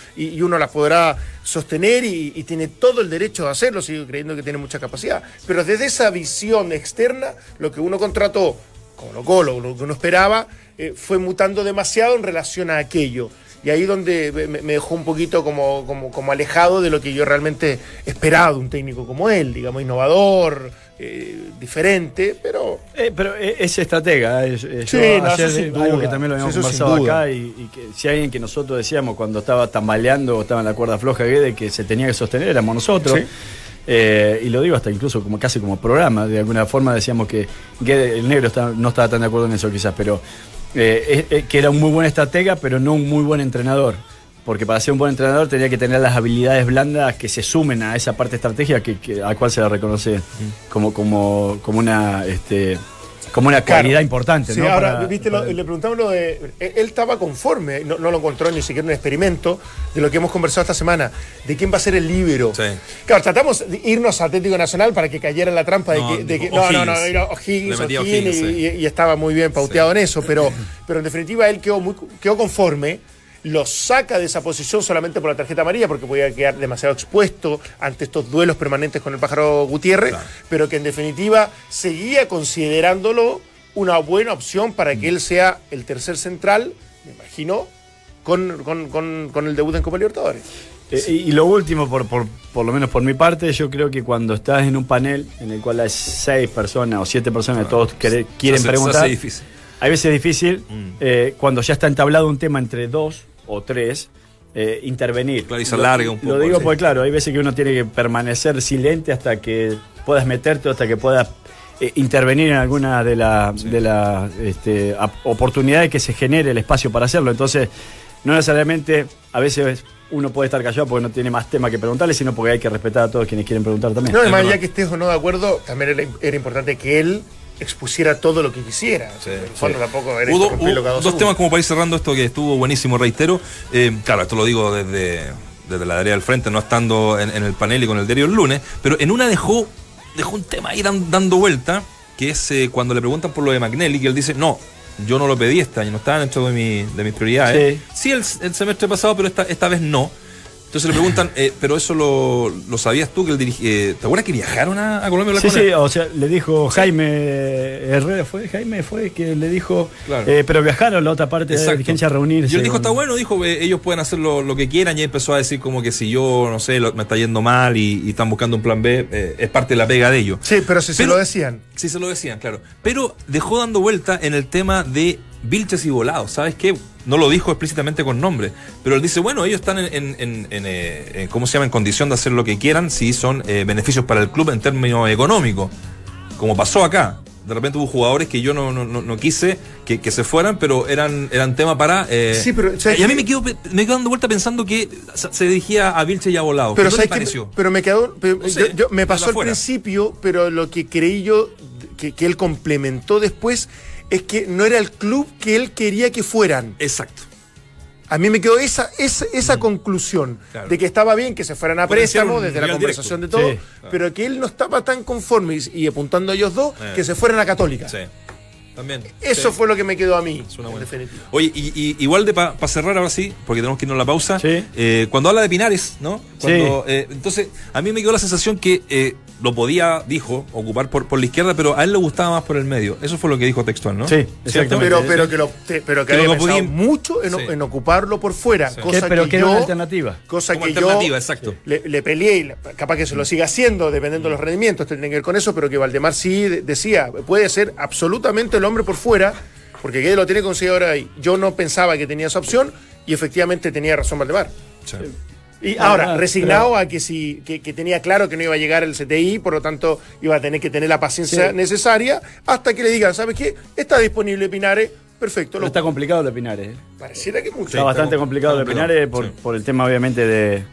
uno las podrá sostener, y, tiene todo el derecho de hacerlo, sigo creyendo que tiene mucha capacidad. Pero desde esa visión externa, lo que uno contrató, como lo Colo, lo que uno esperaba, eh, fue mutando demasiado en relación a aquello. Y ahí donde me, dejó un poquito como, como, como alejado de lo que yo realmente esperaba de un técnico como él, digamos, innovador, eh, diferente, pero. Eh, pero es estratega. Es, sí, algo que también lo habíamos conversado acá y, que si alguien que nosotros decíamos cuando estaba tambaleando o estaba en la cuerda floja de que se tenía que sostener éramos nosotros. Eh, y lo digo hasta incluso como casi como programa, de alguna forma decíamos que, el negro no estaba tan de acuerdo en eso quizás, pero que era un muy buen estratega, pero no un muy buen entrenador porque para ser un buen entrenador tenía que tener las habilidades blandas que se sumen a esa parte estratégica que, a cual se la reconoce como, como, como una este, como una calidad importante. Sí, ahora, viste, le preguntamos lo de. Él estaba conforme, no, lo encontró ni siquiera un experimento de lo que hemos conversado esta semana, de quién va a ser el líbero. Claro, tratamos de irnos a Atlético Nacional para que cayera en la trampa de que. no, no, no, era O'Higgins, O'Higgins, y, estaba muy bien pauteado en eso, pero, pero en definitiva él quedó, muy, quedó conforme lo saca de esa posición solamente por la tarjeta amarilla, porque podía quedar demasiado expuesto ante estos duelos permanentes con el pájaro Gutiérrez, pero que en definitiva seguía considerándolo una buena opción para que él sea el tercer central, me imagino, con, con, el debut en Copa Libertadores. Eh, y, lo último, por, por, por, lo menos por mi parte, yo creo que cuando estás en un panel en el cual hay seis personas o siete personas, todos quieren preguntar, hay veces difícil mm. eh, cuando ya está entablado un tema entre dos o tres, eh, intervenir. Claro, y se un poco. Lo digo porque, claro, hay veces que uno tiene que permanecer silente hasta que puedas meterte, hasta que puedas eh, intervenir en alguna de las de la, este, oportunidades que se genere el espacio para hacerlo. Entonces, no necesariamente a veces uno puede estar callado porque no tiene más tema que preguntarle, sino porque hay que respetar a todos quienes quieren preguntar también. No, además, ya que estés o no de acuerdo, también era importante que él expusiera todo lo que quisiera. tampoco era dos temas como para ir cerrando esto que estuvo buenísimo, reitero. Eh, claro, esto lo digo desde, desde la área del frente, no estando en, el panel y con el diario el lunes, pero en una dejó, dejó un tema ahí dando vuelta, que es eh, cuando le preguntan por lo de McNelly, que él dice, no, yo no lo pedí este año, no estaba dentro de, mi, de mis prioridades. Sí, el, semestre pasado, pero esta, esta vez no. Entonces le preguntan, eh, pero eso lo, lo sabías tú que el dirige, eh, ¿Te acuerdas que viajaron a, a Colombia? Sí, sí, o sea, le dijo Jaime Herrera, fue Jaime, fue que le dijo, Claro. eh, pero viajaron la otra parte de la dirigencia a reunirse. Y él dijo, está bueno, dijo, eh, ellos pueden hacer lo, lo que quieran. Y empezó a decir como que si yo, no sé, lo- me está yendo mal y, y están buscando un plan B, eh, es parte de la pega de ellos. Sí, pero si se lo decían. Sí, se lo decían, claro. Pero dejó dando vuelta en el tema de Vilches y Volados. ¿Sabes qué? No lo dijo explícitamente con nombre. Pero él dice, bueno, ellos están en, en- en- en, eh, en- ¿cómo se llama? En condición de hacer lo que quieran si son eh, beneficios para el club en términos económicos. Como pasó acá. De repente hubo jugadores que yo no, no, no- no quise que, que se fueran, pero eran, eran tema para... eh, Sí, pero, ¿sabes y a mí me quedo, me quedo dando vuelta pensando que se dirigía a Vilches y a Volados. Pero, ¿Qué pero me quedó. pero No sé, yo- yo- me pasó al principio, pero lo que creí yo que, que él complementó después es que no era el club que él quería que fueran. Exacto. A mí me quedó esa, esa, esa conclusión Mm. Claro. de que estaba bien que se fueran a préstamo desde la conversación directo. de todo, Sí. pero que él no estaba tan conforme y, y apuntando a ellos dos Eh. que se fueran a Católica. Sí. También. Eso Sí. fue lo que me quedó a mí, en bueno. definitiva. Oye, y, y- igual de para cerrar ahora sí, porque tenemos que irnos a la pausa. Sí. eh, cuando habla de Pinares, ¿no? Cuando, eh, entonces, a mí me quedó la sensación que eh, lo podía, dijo, ocupar por, por la izquierda, pero a él le gustaba más por el medio. Eso fue lo que dijo textual, ¿no? Sí, exactamente. Pero, pero que, lo, te- pero que Que lo había pensado podía- mucho en, Sí. en ocuparlo por fuera. Sí. ¿Qué- Cosa pero que era una alternativa. Cosa Como que alternativa, yo exacto. le, le peleé, y capaz que se lo siga haciendo, dependiendo de los rendimientos, tiene que ver con eso, pero que Valdemar sí de- decía, puede ser absolutamente el hombre por fuera, porque Guede lo tiene conseguido ahora ahí. Yo no pensaba que tenía esa opción y efectivamente tenía razón Valdemar. Sí. Y ahora, resignado a que, si, que, que tenía claro que no iba a llegar el CTI, por lo tanto iba a tener que tener la paciencia Sí. necesaria hasta que le digan, ¿sabes qué? Está disponible Pinares, perfecto. Está complicado de Pinares. ¿eh? pareciera que mucho. está bastante complicado de complicado, Pinares por, sí. por el tema, obviamente, de, de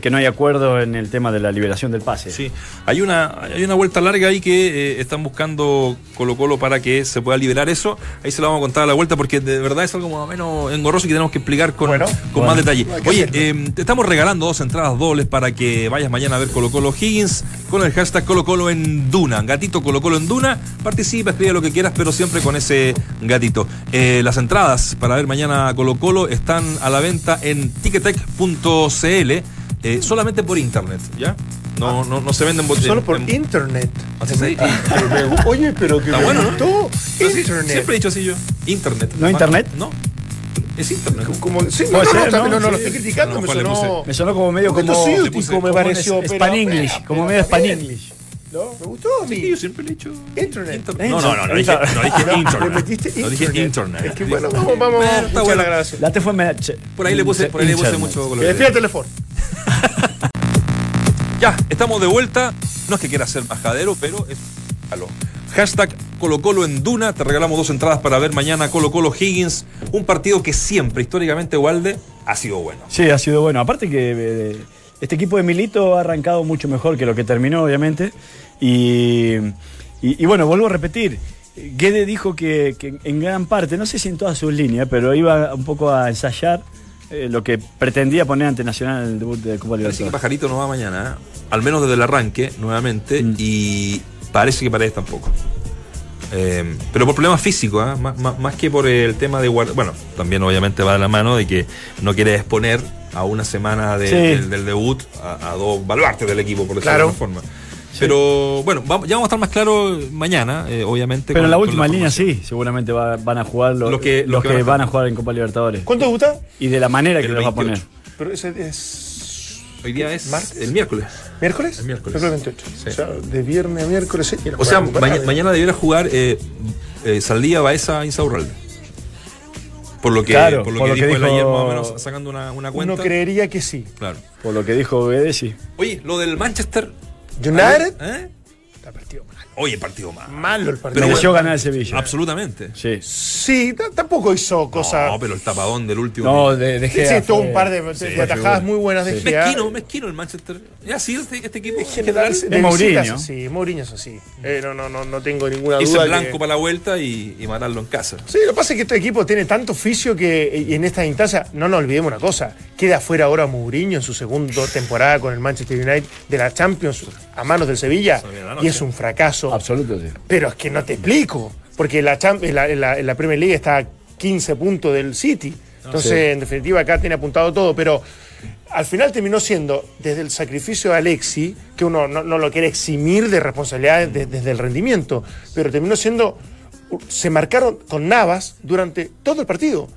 que no hay acuerdo en el tema de la liberación del pase. Sí, hay una, hay una vuelta larga ahí que eh, están buscando Colo Colo para que se pueda liberar eso. Ahí se lo vamos a contar a la vuelta porque de verdad es algo más o menos engorroso y que tenemos que explicar con, Bueno, con bueno. más detalle. Oye, eh, te estamos regalando dos entradas dobles para que vayas mañana a ver Colo Colo Higgins con el hashtag Colo Colo en Duna. Gatito Colo Colo en Duna. Participa, escribe lo que quieras, pero siempre con ese gatito. Eh, las entradas para ver mañana Colo Colo están a la venta en ticketek.cl. eh, solamente por internet, ¿ya? No, no, no se venden bot- Solo por en- internet. Así se dice. Gu- oye, pero que Está me bueno, ¿no? gustó. Sí, Internet. Siempre he dicho así yo. Internet. ¿No internet? No. Es internet. Como, sí, no, no, no, ser, también ¿no? no, no, lo estoy criticando, No, me ¿cuál le sonó. Me sonó como medio como, ciútico, me como pareció. Span English, pero- como pero medio Span. English. ¿No? Me gustó a mí. Sí, yo siempre le he dicho. Internet. No, no, no, no dije, no dije ¿Le internet. metiste No dije internet? internet. Es que bueno, vamos, vamos, está bueno. la grabación. La T fue Por ahí le puse, por ahí le puse Internet. mucho color. despida el teléfono. Ya, estamos de vuelta. No es que quiera ser majadero, pero es. Aló. Hashtag Colo Colo en Duna. Te regalamos dos entradas para ver mañana Colo Colo Higgins. Un partido que siempre, históricamente, Walde, ha sido bueno. Sí, ha sido bueno. Aparte que eh, este equipo de Milito ha arrancado mucho mejor que lo que terminó, obviamente. Y bueno, vuelvo a repetir. Guede dijo que, que en gran parte, no sé si en todas sus líneas, pero iba un poco a ensayar eh, lo que pretendía poner ante Nacional en el debut de Copa Parece que Libertadores. Pajarito no va mañana, ¿eh? al menos desde el arranque, nuevamente, Mm. y parece que Paredes tampoco. Eh, pero por problemas físicos, ¿eh? más, más- más que por el tema de guardar. Bueno, también obviamente va de la mano de que no quiere exponer a una semana de- Sí. del, del debut a, a dos baluartes del equipo, por decirlo Claro. de alguna forma. Pero bueno, vamos- ya vamos a estar más claros mañana, eh, obviamente. Pero con- en la última línea sí, seguramente va- van a jugar lo- Los que- los, que, van a jugar en Copa Libertadores. ¿Cuánto gusta? Y de la manera que El los va a poner. 28. Pero ese es. Hoy día es ¿Martes? el miércoles. ¿Miércoles? El miércoles. Miércoles 28. Sí. O sea, de viernes a miércoles. sí, O sea, mañana debiera jugar eh, eh, Saldía, Baeza, Insaurralde. Por lo que, Claro, por lo por que lo que dijo, él ayer, más o menos sacando una, una cuenta. Uno creería que sí. Claro. Por lo que dijo Guede, sí. Oye, lo del Manchester. United. ¿Eh? Está partido mal. Oye, partido más. Malo el partido. Pero Mereció bueno, ganar el Sevilla. Absolutamente. Sí. Sí, tampoco hizo cosas. No, pero el tapadón del último. No, de, de Sí, Gea sí, tuvo un par de, de sí, atajadas muy buenas de Sí. Gea. Mezquino, mezquino el Manchester. Es así este, este equipo. En general, general. de Es Mourinho. así, Mourinho es así. Eh, no, no, no, no tengo ninguna duda. blanco que- para la vuelta y, y matarlo en casa. Sí, lo que pasa es que este equipo tiene tanto oficio que y en esta instancia, no nos olvidemos una cosa, queda fuera ahora Mourinho en su segunda temporada con el Manchester United de la Champions a manos del Sevilla y noche. Es un fracaso. Absoluto, sí. Pero es que no te explico, porque la, la, la- la Premier League está a 15 puntos del City. Entonces, Sí. en definitiva, acá tiene apuntado todo, pero al final terminó siendo, desde el sacrificio de Alexi, que uno no, lo quiere eximir de responsabilidades desde el rendimiento, pero terminó siendo, se marcaron con Navas durante todo el partido.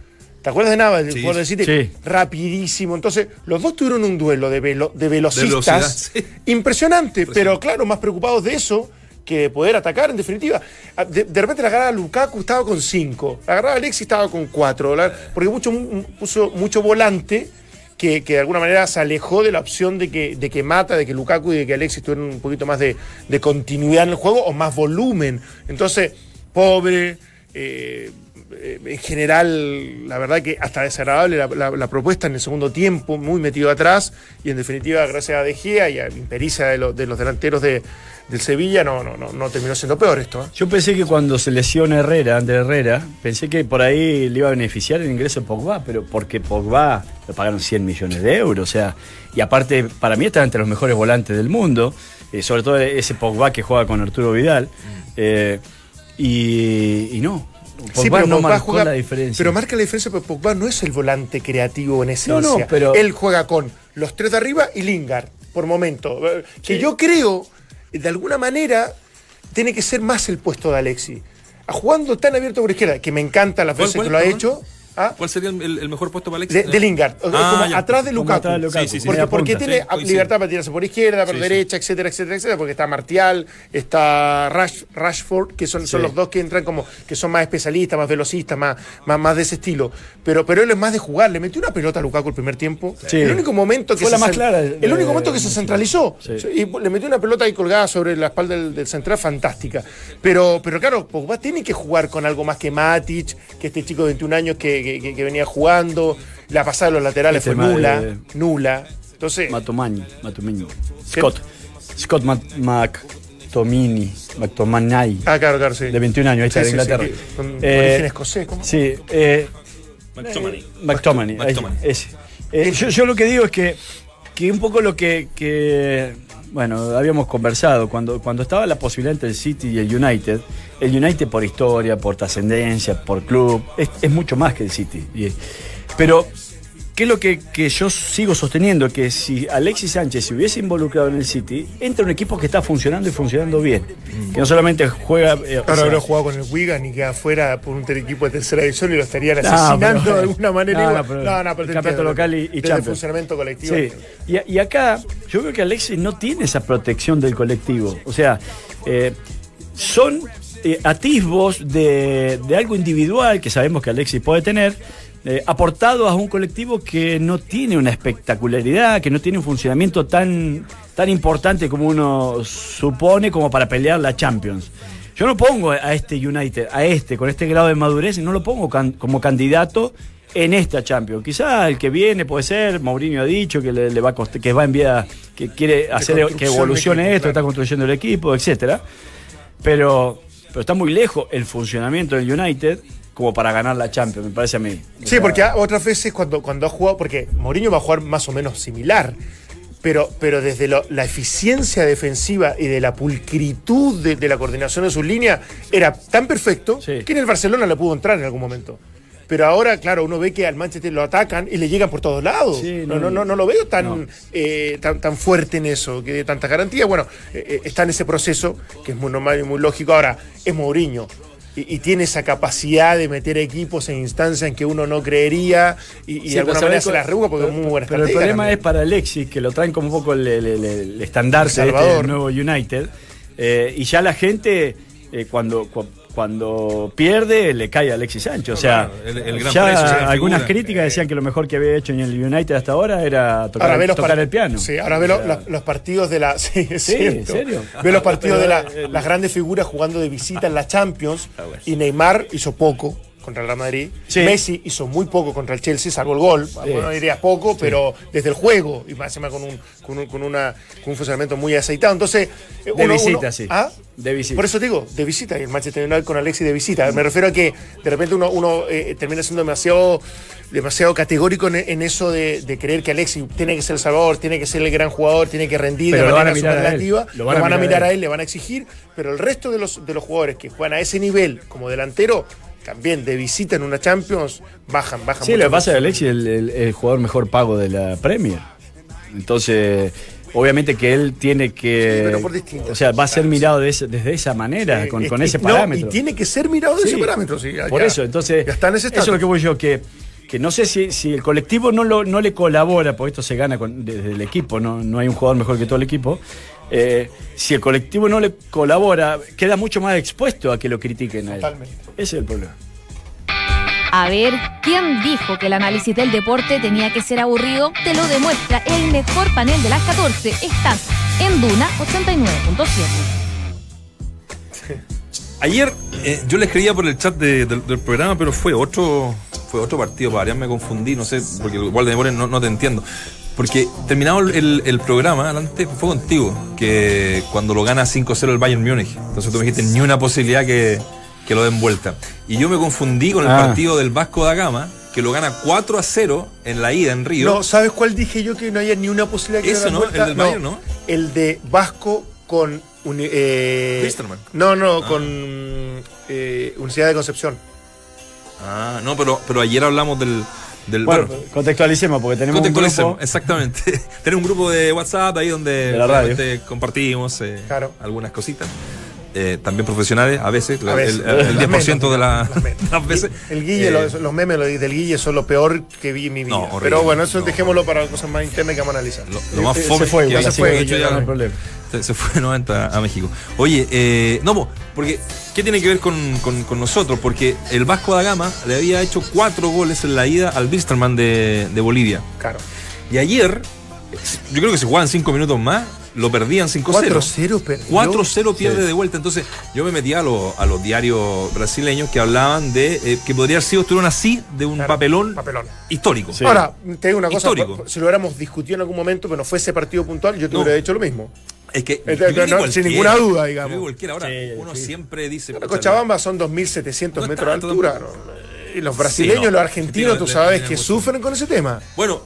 ¿Te acuerdas de Navas, el jugador de City? Sí. Rapidísimo. Entonces, los dos tuvieron un duelo de, de velocistas impresionante, pero claro, más preocupados de eso que de poder atacar, en definitiva. Ah, de, repente la agarraba Lukaku estaba con cinco, la agarraba Alexis estaba con cuatro, porque mucho, puso mucho volante que, de alguna manera se alejó de la opción de que, de que Mata, de que Lukaku y de que Alexis tuvieran un poquito más de, continuidad en el juego o más volumen. Entonces, pobre. Eh, eh, en general, la verdad que hasta desagradable la, propuesta en el segundo tiempo, muy metido atrás, y en definitiva, gracias a De Gea y a la impericia de, de los delanteros de, del Sevilla, no, no, no, no terminó siendo peor esto. ¿eh? Yo pensé que cuando se lesiona Herrera, André Herrera, pensé que por ahí le iba a beneficiar el ingreso de Pogba, pero porque Pogba le pagaron 100 millones de euros, o sea, y aparte, para mí está entre los mejores volantes del mundo, eh, sobre todo ese Pogba que juega con Arturo Vidal, y no, Pogba no marcó la diferencia. Pero marca la diferencia porque Pogba no es el volante creativo en esencia. No, no, pero... Él juega con los tres de arriba y Lingard, por momento. Que yo creo, de alguna manera, tiene que ser más el puesto de Alexi. Jugando tan abierto por izquierda, que me encanta la veces que lo ha hecho. ¿Ah? ¿Cuál sería el, mejor puesto para Alexis? De, Lingard, ah, atrás de Lukaku. porque, tiene libertad para tirarse por izquierda, por derecha, etcétera, etcétera, etcétera, porque está Martial, está Rashford, que son, son los dos que entran como que son más especialistas, más velocistas, más, más, de ese estilo. Pero, pero él es más de jugar, le metió una pelota a Lukaku el primer tiempo. El único momento que Fue se la más clara. El único momento que se centralizó. Y le metió una pelota ahí colgada sobre la espalda del, central, fantástica. Pero, pero claro, Pogba tiene que jugar con algo más que Matic, que este chico de 21 años que que, venía jugando. La pasada de los laterales fue nula. Nula. Entonces. Matomani, Matomini. Scott. Scott McTomini. McTominay. Ah, claro, claro, sí. De 21 años, ahí está, de Inglaterra. Sí, con eh, origen escocés, ¿cómo? Sí. Eh, McTominay. Eh, yo, yo, lo que digo es que, que un poco lo que, que bueno, habíamos conversado, cuando, cuando estaba la posibilidad entre el City y el United, el United por historia, por trascendencia, por club, es, mucho más que el City. pero, ¿qué es lo que, yo sigo sosteniendo? Que si Alexis Sánchez se hubiese involucrado en el City, entra un equipo que está funcionando y funcionando bien. Que no solamente juega. Eh, Ahora habrá jugado con el Wigan y queda afuera por un equipo de tercera división y lo estarían asesinando de alguna manera. No, no, pero, el campeonato local y, y funcionamiento colectivo. Sí. Y, y acá, yo creo que Alexis no tiene esa protección del colectivo. O sea, eh, son eh, atisbos de, algo individual que sabemos que Alexis puede tener, eh, aportado a un colectivo que no tiene una espectacularidad, que no tiene un funcionamiento tan, tan importante como uno supone como para pelear la Champions. Yo no pongo a este United, a este, con este grado de madurez, no lo pongo como candidato en esta Champions. Quizá el que viene puede ser, Mourinho ha dicho que le, va a que va a enviar, que quiere hacer que evolucione esto, que está construyendo el equipo, etcétera. Pero pero está muy lejos el funcionamiento del United como para ganar la Champions, me parece a mí. Sí, porque otras veces cuando, cuando ha jugado, porque Mourinho va a jugar más o menos similar, pero, pero desde la eficiencia defensiva y de la pulcritud de, la coordinación de sus líneas, era tan perfecto que en el Barcelona le pudo entrar en algún momento. Pero ahora, claro, uno ve que al Manchester lo atacan y le llegan por todos lados. no, no, no, no, lo veo tan, eh, tan, tan fuerte en eso, que de tanta garantía. Bueno, eh, eh, está en ese proceso, que es muy normal y muy lógico. Ahora, es Mourinho. Y, tiene esa capacidad de meter equipos en instancias en que uno no creería y, de alguna manera se la rebuga porque es muy buena Pero el problema es para Alexis, que lo traen como un poco el, el, estandarte de este nuevo United. y ya la gente, cuando, cuando pierde le cae a Alexis Sánchez. O sea, ya algunas críticas decían que lo mejor que había hecho en el United hasta ahora era tocar, el piano. Sí, ahora ve los, partidos de la. Sí, es serio? Ve los partidos de las grandes figuras jugando de visita en la Champions ah, y Neymar hizo poco contra el Real Madrid. Messi hizo muy poco contra el Chelsea, salvo el gol. Bueno, diría poco, pero desde el juego, y más con un, con, un, con, una, con un funcionamiento muy aceitado. Entonces, eh, de visita, sí. ¿ah? De visita. Por eso digo, de visita. Y el Manchester United con Alexis de visita. Me refiero a que de repente uno, uno eh, termina siendo demasiado demasiado categórico en, eso de, creer que Alexis tiene que ser el salvador, tiene que ser el gran jugador, tiene que rendir de manera superlativa. Lo van, a, mirar a él, le van a exigir, pero el resto de los, de los jugadores que juegan a ese nivel como delantero también de visita en una Champions, bajan, bajan. Sí, lo que pasa es que Alexis es el, jugador mejor pago de la Premier. Entonces, obviamente que él tiene que. Sí, pero por distintas o sea, va a ser mirado de ese- desde esa manera, con, es con ese no, parámetro. y tiene que ser mirado de ese parámetro, sí. ya- Por eso, entonces. Ya está en ese Eso es lo que voy yo, que, que no sé si, si el colectivo no, lo, no le colabora, porque esto se gana con- desde el equipo, no, no hay un jugador mejor que todo el equipo. Eh, si el colectivo no le colabora, queda mucho más expuesto a que lo critiquen a él. Totalmente. Ese es el problema. A ver, ¿quién dijo que el análisis del deporte tenía que ser aburrido? Te lo demuestra el mejor panel de las 14. Estás en Duna 89.7. Ayer eh, yo le escribía por el chat de- del, del programa, pero fue otro fue otro partido. Para variar me confundí, no sé, porque igual de memoria no, no te entiendo. Porque terminado el, el programa, adelante fue contigo, que cuando lo gana 5-0 el Bayern Múnich. Entonces tú me dijiste ni una posibilidad que, que lo den vuelta. Y yo me confundí con el Ah. partido del Vasco da Gama, que lo gana 4-0 en la ida en Río. No, ¿sabes cuál dije yo que no haya ni una posibilidad que Ese, le den ¿no? vuelta? El del Bayern, ¿no? El de Vasco con. uni- eh, no, no, Ah. con eh, Universidad de Concepción. Ah, no, pero, pero ayer hablamos del... del Bueno, bueno, contextualicemos, porque tenemos un Contextualicemos, grupo. exactamente. Tener un grupo de WhatsApp ahí donde De la radio. obviamente compartimos eh, Claro. algunas cositas. Eh, también profesionales, a veces, A veces. el, el Las 10% menos, de la- las veces. El Guille, Eh, los, los memes los del Guille son lo peor que vi en mi vida. No, horrible. Pero bueno, eso No, dejémoslo para cosas más internas que vamos a analizar. lo, lo más fome se fue, que se fue, he hecho ya problema. se, se fue nuevamente a, a México. Oye, eh, no, po, porque ¿qué tiene que ver con, con- con nosotros? Porque el Vasco da Gama le había hecho cuatro goles en la ida al Wisterman de, de Bolivia. Claro. Y ayer, yo creo que se jugaban cinco minutos más, lo perdían 5-0. 4-0 perdió. 4-0 pierde Sí. de vuelta. Entonces, yo me metí a, los- a los diarios brasileños que hablaban de eh, que podría haber sido, estuvieron así, de un Claro, papelón, papelón. histórico. Sí. Ahora, te digo una cosa, Histórico. si lo hubiéramos discutido en algún momento, pero no fue ese partido puntual, yo te No. hubiera dicho lo mismo. Es que, no, cualquiera- sin ninguna duda, digamos. Ahora, Sí, uno sí. siempre dice. Bueno, Cochabamba son 2.700 No es metros de altura. Y los brasileños, Sí, no. los argentinos, tú sabes que sufren con ese tema. Bueno,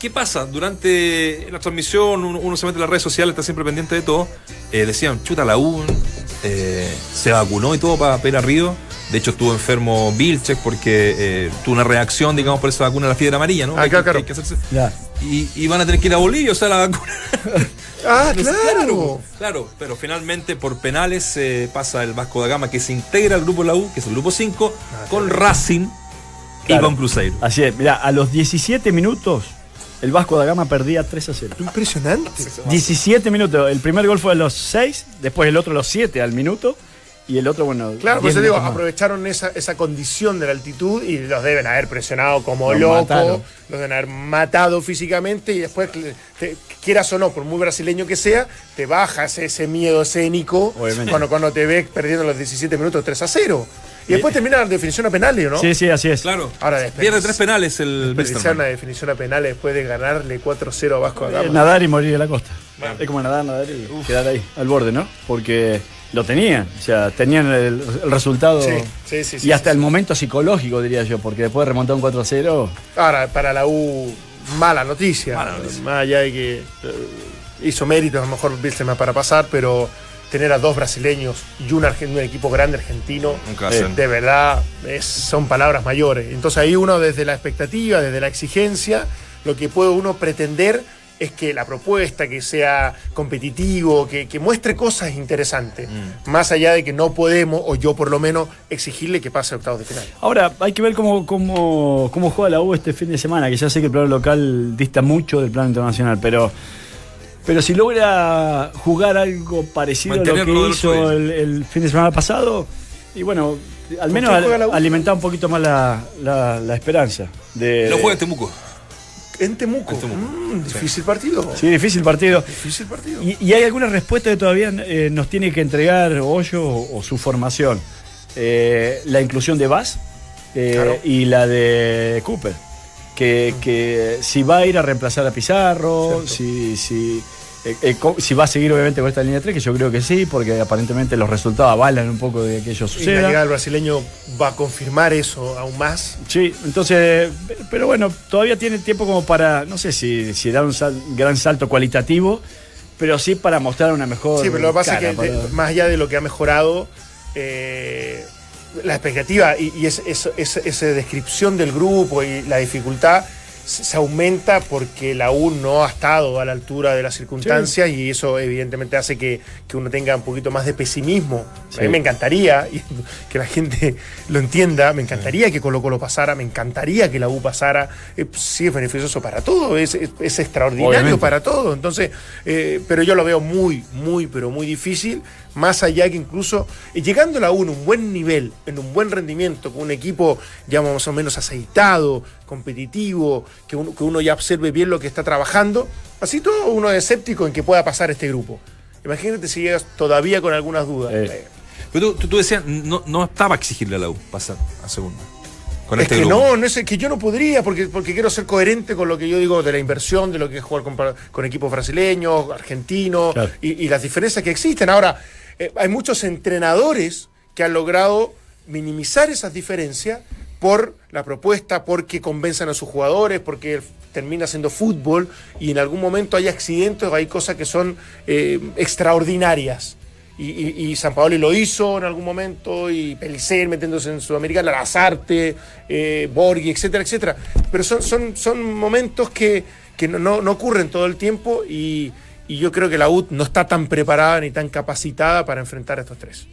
¿qué pasa? Durante la transmisión, uno, uno se mete en las redes sociales, está siempre pendiente de todo. Eh, decían, chuta la U, eh, se vacunó y todo para ir a Río. De hecho, estuvo enfermo Vilches porque eh, tuvo una reacción, digamos, por esa vacuna de la fiebre amarilla, ¿no? Ah, claro, claro. que hay que hacerse. Ya. Y, y van a tener que ir a Bolivia, o sea, la vacuna. Ah, Pues claro. Claro, pero finalmente por penales eh, pasa el Vasco da Gama que se integra al grupo La U, que es el grupo 5, con Racing y Claro. con Cruzeiro. Así es, mira, a los 17 minutos, el Vasco da Gama perdía 3 a 0. Impresionante. 17 minutos. El primer gol fue a los 6, después el otro a los 7 al minuto. Y el otro, bueno. Claro, 10 pues te digo, más. aprovecharon esa, esa condición de la altitud y los deben haber presionado como Los locos, mataron. los deben haber matado físicamente y después, te- quieras o no, por muy brasileño que sea, te bajas ese miedo escénico Obviamente. cuando, cuando te ves perdiendo los 17 minutos 3 a 0. Y después termina la definición a penales, ¿no? Sí, sí, así es. Claro. Ahora después- Pierde tres penales el Desperdiciar una definición a penales después de ganarle 4-0 a Vasco Eh, Gama. nadar y morir de la costa. Es como nadar, nadar y quedar ahí, al borde, ¿no? Porque lo tenían, o sea, tenían el, el resultado. Sí, sí, sí, sí, y hasta sí, el sí. momento psicológico, diría yo, porque después de remontar un 4 a 0. Ahora, para la U, mala noticia. Mala noticia. Más allá de que eh, hizo méritos a lo mejor Bilsterman para pasar, pero tener a dos brasileños y un, un equipo grande argentino, eh, de verdad, es- son palabras mayores. Entonces ahí uno desde la expectativa, desde la exigencia, lo que puede uno pretender es que la propuesta, que sea competitivo, que, que muestre cosas interesantes, Mm. más allá de que no podemos, o yo por lo menos, exigirle que pase a octavos de final. Ahora, hay que ver cómo, cómo, cómo juega la U este fin de semana, que ya sé que el plano local dista mucho del plano internacional, pero, pero si logra jugar algo parecido a lo que hizo el, el fin de semana pasado, y bueno, al menos la al- alimentar un poquito más la, la- la esperanza. De, Lo juega en Temuco. En Temuco, En Temuco. Mm, difícil partido. Sí, difícil partido. Difícil partido. Y, y hay alguna respuesta que todavía eh, nos tiene que entregar Hoyo o, o su formación. Eh, la inclusión de Vaz eh, Claro. y la de Cooper. Que, que si va a ir a reemplazar a Pizarro, Cierto. si, si, eh, eh, si va a seguir obviamente con esta línea 3, que yo creo que sí, porque aparentemente los resultados avalan un poco de que ello Y la suceda. llegada del brasileño va a confirmar eso aún más. Sí, entonces, pero bueno, todavía tiene tiempo como para, no sé si, si dar un sal- gran salto cualitativo, pero sí para mostrar una mejor. Sí, pero lo que pasa es que para- más allá de lo que ha mejorado, eh, la expectativa y, y es- es- es- esa descripción del grupo y la dificultad se aumenta porque la U no ha estado a la altura de las circunstancias y eso evidentemente hace que, que, uno tenga un poquito más de pesimismo. A mí me encantaría y que la gente lo entienda, me encantaría que Colo Colo pasara, me encantaría que la U pasara, eh, sí es beneficioso para todo, es, es, extraordinario para todo, entonces, eh, pero yo lo veo muy, muy, pero muy difícil más allá que incluso eh, llegando la U en un buen nivel, en un buen rendimiento, con un equipo ya más o menos aceitado, competitivo, que uno, que uno ya observe bien lo que está trabajando, así todo uno es escéptico en que pueda pasar este grupo. Imagínate si llegas todavía con algunas dudas. Eh. Pero tú, decías, no, no estaba a exigirle a la U pasar a segunda. Con es este que no, no es que yo no podría, porque, porque quiero ser coherente con lo que yo digo de la inversión, de lo que es jugar con, equipos brasileños, argentinos y, y, las diferencias que existen. Ahora, eh, hay muchos entrenadores que han logrado minimizar esas diferencias por la propuesta, porque convenzan a sus jugadores, porque termina siendo fútbol y en algún momento hay accidentes, hay cosas que son eh, extraordinarias. Y, San Paolo lo hizo en algún momento, y Pelicer metiéndose en Sudamericana, Lazarte, eh, Borghi, etcétera, etcétera. Pero son, son, son momentos que, no, no ocurren todo el tiempo y, y yo creo que la UT no está tan preparada ni tan capacitada para enfrentar a estos tres.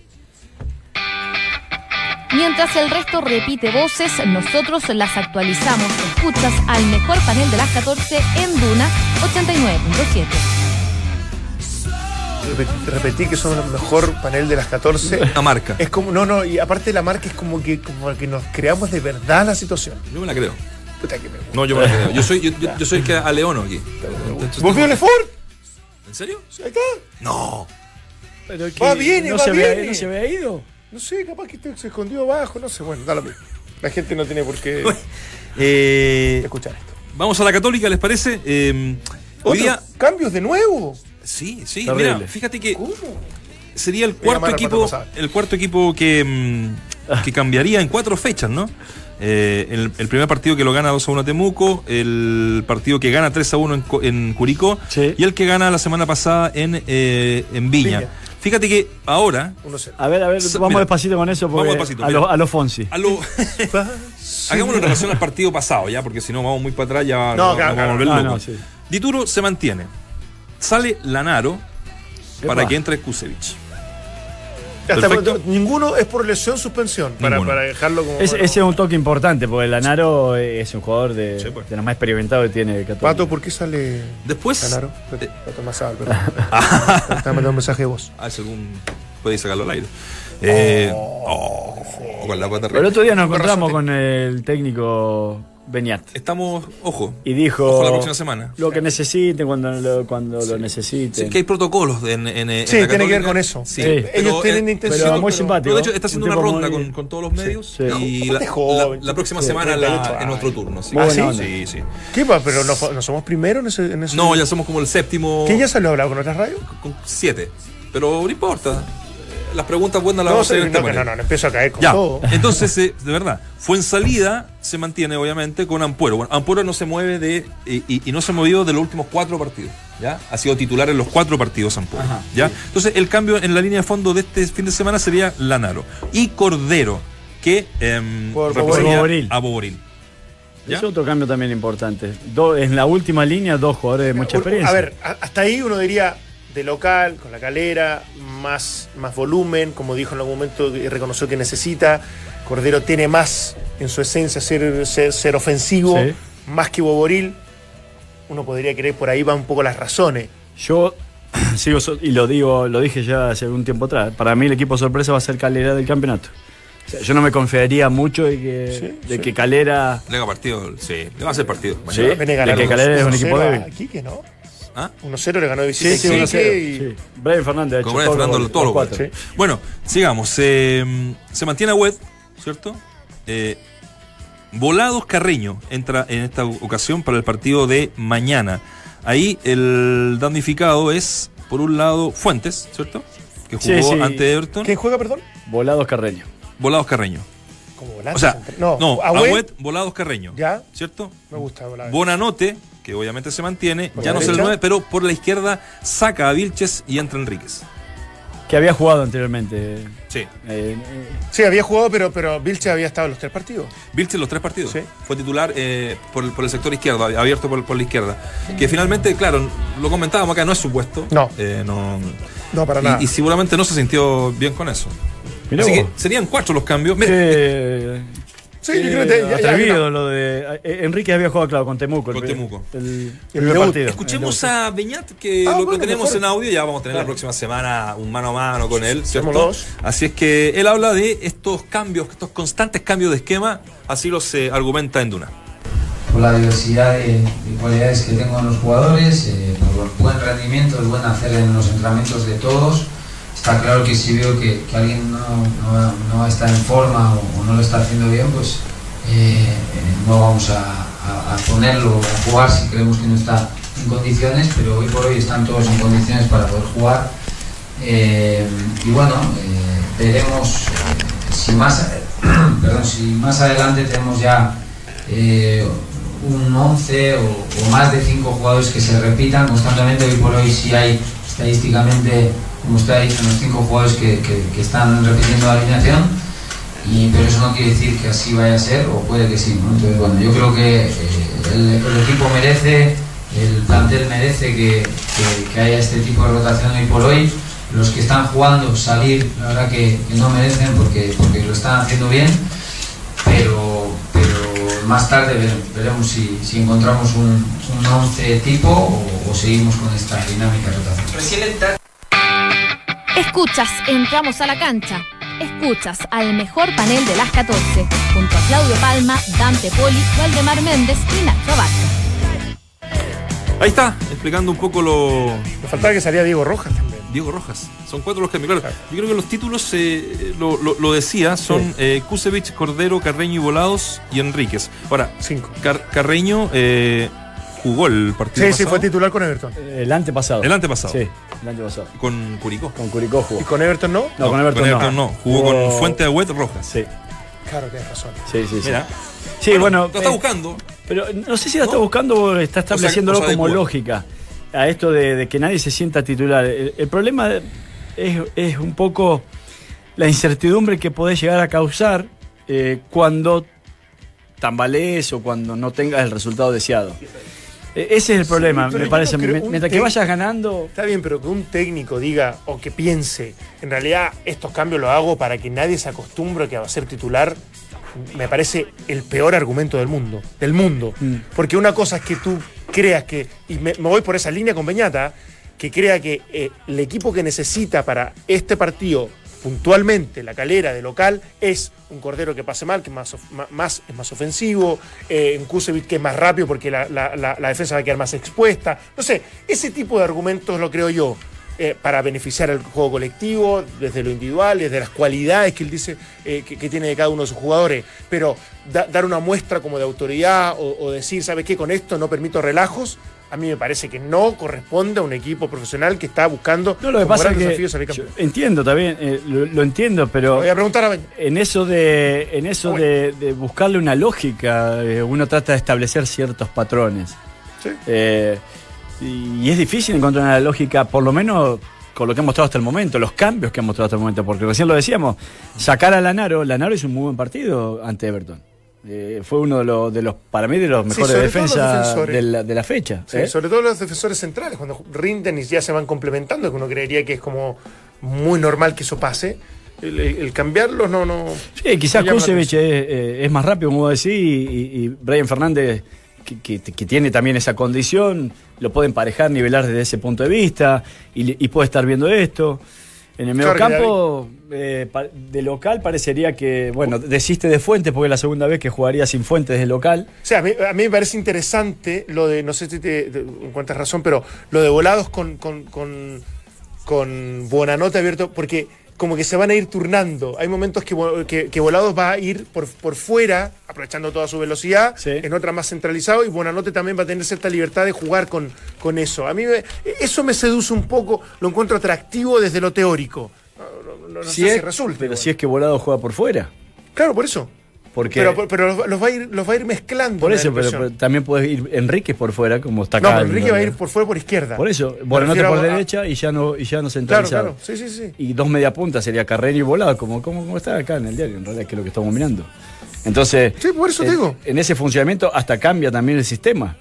Mientras el resto repite voces, nosotros las actualizamos. Escuchas al mejor panel de las 14 en Duna 89.7. Repetí, que son el mejor panel de las 14. La marca. Es como, no, no, y aparte la marca es como que, como que nos creamos de verdad la situación. Yo me la creo. no, yo me la creo. Yo soy, yo, soy el que a Leono aquí. ¿Volvió Lefort? ¿En serio? ¿Ahí está? No. Pero va bien, no va se bien. Había, ¿No se había ido? No sé, capaz que se escondió abajo, no sé. Bueno, da lo mismo. La gente no tiene por qué eh, escuchar esto. Vamos a la católica, ¿les parece? Eh, hoy día. ¿Cambios de nuevo? Sí, sí. Mira, fíjate que. ¿Cómo? Sería el cuarto equipo. El cuarto equipo que, mm, que cambiaría en cuatro fechas, ¿no? Eh, el, primer partido que lo gana 2 a 1 Temuco, el partido que gana 3 a 1 en, Curicó y el que gana la semana pasada en, eh, en Viña. Fíjate que ahora. A ver, a ver, vamos despacito con eso. Porque vamos a, lo, a los Fonsi. A lo, hagámoslo en relación al partido pasado, ya, porque si no vamos muy para atrás, ya no, vamos a volver locos. Dituro se mantiene. Sale Lanaro para que entre Kusevich ninguno es por lesión suspensión, para, dejarlo como. ese es un toque importante, porque Lanaro es un jugador de, pues. de los más experimentados que tiene Católica. Pato, ¿por qué sale Después, Lanaro? Pato Masal, perdón. Está mandando un mensaje de voz. Ah, según. Podéis sacarlo al aire. Eh, oh, oh, con la pata el otro día nos encontramos con el técnico Beniat. Estamos, ojo. Y dijo. Ojo la próxima semana. Lo que necesiten cuando lo, cuando lo necesiten. Sí, que hay protocolos en, en, Sí, tiene que ver con eso. Sí. Ellos tienen intención. Pero muy simpático. de hecho, está haciendo una ronda con, con, todos los medios. Y la, la, próxima semana la, en nuestro turno. Sí, ¿Ah, sí? sí, ¿Qué pasa? ¿Pero no, no, somos primeros en ese, en ese, No, ya somos como el séptimo. ¿Qué ya se lo ha hablado con otras radios? Con siete. Pero no importa las preguntas buenas las vamos a hacer. No, no, no, no, empiezo a caer con todo. Entonces, eh, de verdad, fue en salida, se mantiene obviamente con Ampuero. Bueno, Ampuero no se mueve de. Y, no se ha movido de los últimos cuatro partidos. ¿Ya? Ha sido titular en los cuatro partidos Ampuero. ¿Ya? Entonces, el cambio en la línea de fondo de este fin de semana sería Lanaro. Y Cordero, que eh, Por, a Boboril. Es otro cambio también importante. en la última línea, dos jugadores de mucha experiencia. A ver, hasta ahí uno diría, de local, con la calera, más, más volumen, como dijo en algún momento y reconoció que necesita. Cordero tiene más en su esencia ser, ser, ofensivo, más que Boboril. Uno podría creer por ahí van un poco las razones. Yo sigo y lo digo, lo dije ya hace algún tiempo atrás. Para mí el equipo sorpresa va a ser Calera del campeonato. yo no me confiaría mucho de que, de que Calera. Le partido, sí, le va a hacer partido. Sí, de que Calera es un equipo débil. Aquí que no. ¿Ah? 1-0 le ganó de visita. Sí, sí, sí. Brian Fernández. Con Brian Fernández todos los cuatro. Bueno, sigamos. se mantiene a Web, ¿cierto? Eh, Volados Carreño entra en esta ocasión para el partido de mañana. Ahí el damnificado es, por un lado, Fuentes, ¿cierto? Que jugó ante Everton. ¿Quién juega, perdón? Volados Carreño. Volados Carreño. Como volante. O sea, no, no Agüet, Volados Carreño. ¿Ya? ¿Cierto? Me gusta Volados. Bonanote, que obviamente se mantiene, ya no es el 9, pero por la izquierda saca a Vilches y entra Enríquez. que había jugado anteriormente. Sí. Eh, eh, Sí, había jugado, pero, pero Vilche había estado en los tres partidos. Vilche en los tres partidos. Sí. Fue titular eh, por, el- por el sector izquierdo, abierto por, por la izquierda. Que finalmente, claro, lo comentábamos acá, no es su puesto. No. Eh, no No, para nada. y, y seguramente no se sintió bien con eso. mirá Así vos. que serían cuatro los cambios. Mira, Sí, yo creo que ya- ya- atrevido lo de. eh, Enrique había jugado, claro, con Temuco. Con Temuco. El, El primer debut. partido. Escuchemos El a Beñat, que Ah, lo, lo bueno, tenemos mejor. en audio, ya vamos a tener la próxima semana un mano a mano con él, dos. Así es que él habla de estos cambios, estos constantes cambios de esquema, así los eh, argumenta en Duna. por la diversidad de, de cualidades que tengo en los jugadores, eh, por el buen rendimiento, el buen hacer en los entrenamientos de todos. Está claro que si veo que, que alguien no, no- no está en forma o, no lo está haciendo bien, pues eh, no vamos a, a- a ponerlo a jugar si creemos que no está en condiciones, pero hoy por hoy están todos en condiciones para poder jugar. Eh, y bueno, eh, veremos si, más, perdón, si más adelante tenemos ya un 11 o, o más de 5 jugadores que se repitan constantemente. Hoy por hoy sí hay estadísticamente, como usted ha dicho, unos 5 jugadores que, que- que están repitiendo la alineación. Y, pero eso no quiere decir que así vaya a ser, o puede que sí. ¿no? Entonces, bueno, yo creo que eh, el, el equipo merece, el plantel merece que, que- haya este tipo de rotación hoy por hoy. Los que están jugando salir, la verdad que, no merecen porque, porque lo están haciendo bien, pero, pero más tarde vere- veremos si, si encontramos un, un 11 tipo o, o seguimos con esta dinámica de rotación. Escuchas, entramos a la cancha. Escuchas al mejor panel de las 14, junto a Claudio Palma, Dante Poli, Waldemar Méndez y Nacho Abarca. Ahí está, explicando un poco lo. Me faltaba que salía Diego Rojas también. Diego Rojas. Son cuatro los cambios. Claro, yo creo que los títulos, eh, lo, lo- lo decía, son eh, Kusevich, Cordero, Carreño y Volados y Enríquez. Ahora, Cinco. Car- Carreño eh, jugó el partido Sí, sí, pasado, fue titular con Everton. El antepasado. el antepasado Sí, el antepasado. con Curicó. Con Curicó jugó. ¿Y con Everton no? No, con Everton, no. Jugó, Jugó- con Fuente de Huet Rojas. Sí, Claro, tienes razón. sí, sí. sí. Mira. Sí, bueno. Lo está eh, buscando. Pero no sé si la está ¿No? buscando o está estableciéndolo o sea, como lógica a esto de, de que nadie se sienta titular. El, el problema es, es un poco la incertidumbre que podés llegar a causar eh, cuando tambalees o cuando no tengas el resultado deseado. Eh, Ese es el problema, me parece. no Mientras que vayas ganando. Está bien, pero que un técnico diga o que piense, en realidad estos cambios los hago para que nadie se acostumbre a que va a ser titular, me parece el peor argumento del mundo. Del mundo. Mm. Porque una cosa es que tú creas que, y me, me voy por esa línea con Beñata, que crea que eh, el equipo que necesita para este partido puntualmente la calera de local es un Cordero que pase mal, que más, es más ofensivo, eh, Kusevich que es más rápido porque la, defensa va a quedar más expuesta. No sé, ese tipo de argumentos lo creo yo. eh, para beneficiar al juego colectivo, desde lo individual, desde las cualidades que él dice eh, que, que tiene de cada uno de sus jugadores. Pero da- dar una muestra como de autoridad o, o decir, ¿sabes qué? Con esto no permito relajos. A mí me parece que no corresponde a un equipo profesional que está buscando No, lo que pasa es que. salir campeón. entiendo también, eh, lo, lo entiendo, pero. Voy a preguntar a. En eso de, en eso Bueno. de, de buscarle una lógica, eh, uno trata de establecer ciertos patrones. Sí. Eh, y es difícil encontrar una lógica, por lo menos con lo que ha mostrado hasta el momento, los cambios que ha mostrado hasta el momento, porque recién lo decíamos, sacar a Lanaro, Lanaro hizo un muy buen partido ante Everton. Eh, fue uno de los, de los, para mí, de los Sí, mejores los defensas de la, de la fecha. Sí, ¿eh? Sobre todo los defensores centrales, cuando rinden y ya se van complementando, que uno creería que es como muy normal que eso pase. El, cambiarlos no, no. Sí, quizás Kusevich es, eh, es más rápido, como decís, y, y- y Brian Fernández, que, que- que tiene también esa condición, lo puede emparejar, nivelar desde ese punto de vista, y, y puede estar viendo esto. En el medio Claro que campo, eh, de local, parecería que, bueno, desiste de Fuentes, porque es la segunda vez que jugaría sin Fuentes de local. O sea, a mí, a mí me parece interesante lo de, no sé si te, razón, pero lo de volados con, con, con, con Buenanote abierto, porque como que se van a ir turnando. Hay momentos que, que, que volados va a ir por, por fuera, aprovechando toda su velocidad, Sí. en otra más centralizado, y Buenanote también va a tener cierta libertad de jugar con, con eso. A mí me- eso me seduce un poco, lo encuentro atractivo desde lo teórico. No, no- no- no sé si resulta. pero si es que Volado juega por fuera. Claro, por eso. Porque, pero, pero los, va a ir, los va a ir mezclando. Por eso, pero, también puede ir Enrique por fuera, como está acá. No, Enrique va a ir por fuera por izquierda. Por eso, Buenanote por derecha y ya no, y ya no centralizado. Claro, claro, sí, sí, sí. Y dos media puntas sería Carreño y Volado, como, como, como está acá en el diario, en realidad, que es lo que estamos mirando. Entonces, sí, por eso en, digo. en ese funcionamiento hasta cambia también el sistema.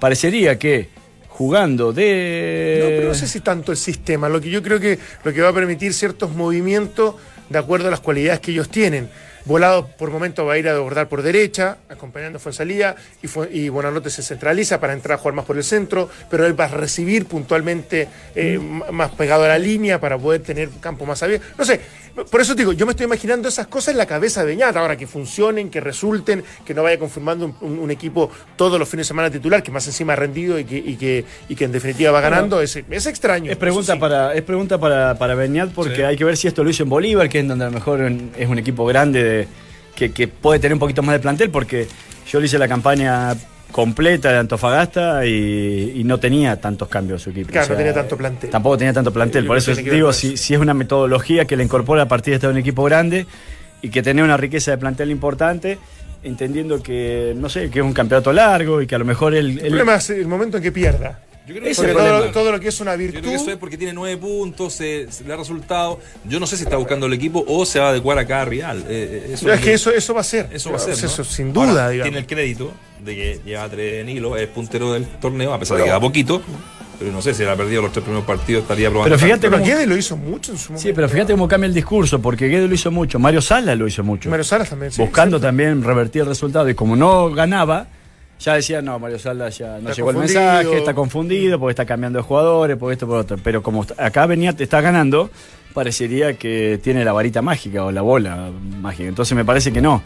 Parecería que jugando de. No, pero no sé si tanto el sistema. Lo que yo creo que lo que va a permitir ciertos movimientos de acuerdo a las cualidades que ellos tienen. Volado por momento va a ir a abordar por derecha, acompañando a Fuensalía, y, fue, y Buenanote se centraliza para entrar a jugar más por el centro, pero él va a recibir puntualmente eh, más pegado a la línea para poder tener campo más abierto. No sé, por eso digo, yo me estoy imaginando esas cosas en la cabeza de Beñat, ahora que funcionen, que resulten, que no vaya confirmando un, equipo todos los fines de semana titular, que más encima ha rendido y que, y que, y que en definitiva va ganando, es, es, extraño. Es pregunta, para, es pregunta para, para Beñat porque hay que ver si esto lo hizo en Bolívar, que es donde a lo mejor es un equipo grande que, que puede tener un poquito más de plantel, porque yo le hice la campaña completa de Antofagasta y, no tenía tantos cambios su equipo. Claro, no tenía tanto plantel. Tampoco tenía tanto plantel. Por eso digo, si, si, es una metodología que le incorpora a partir de estar un equipo grande y que tenía una riqueza de plantel importante, entendiendo que, no sé, que es un campeonato largo y que a lo mejor el... El, el problema es el momento en que pierda. Yo creo que todo, lo que es una virtud. Yo creo que eso es porque tiene nueve puntos, le ha resultado. Yo no sé si está buscando el equipo o se va a adecuar acá a Real. Eh, eso es que eso, eso va a ser. Eso va a ser. Eso, sin duda, Tiene el crédito de que lleva tres en hilo, es puntero del torneo, a pesar de que queda poquito. Pero no sé si ha perdido los tres primeros partidos, estaría probando. Pero fíjate cómo... Guede lo hizo mucho en su momento. Sí, pero fíjate cómo cambia el discurso, porque Guede lo hizo mucho, Mario Sala lo hizo mucho. Mario Sala también, sí, Buscando también revertir el resultado. Y como no ganaba, ya decía, no, Mario Sala ya no llegó el mensaje, está confundido porque está cambiando de jugadores, por esto, por otro. Pero como acá venía, te está ganando, parecería que tiene la varita mágica o la bola mágica. Entonces me parece que no.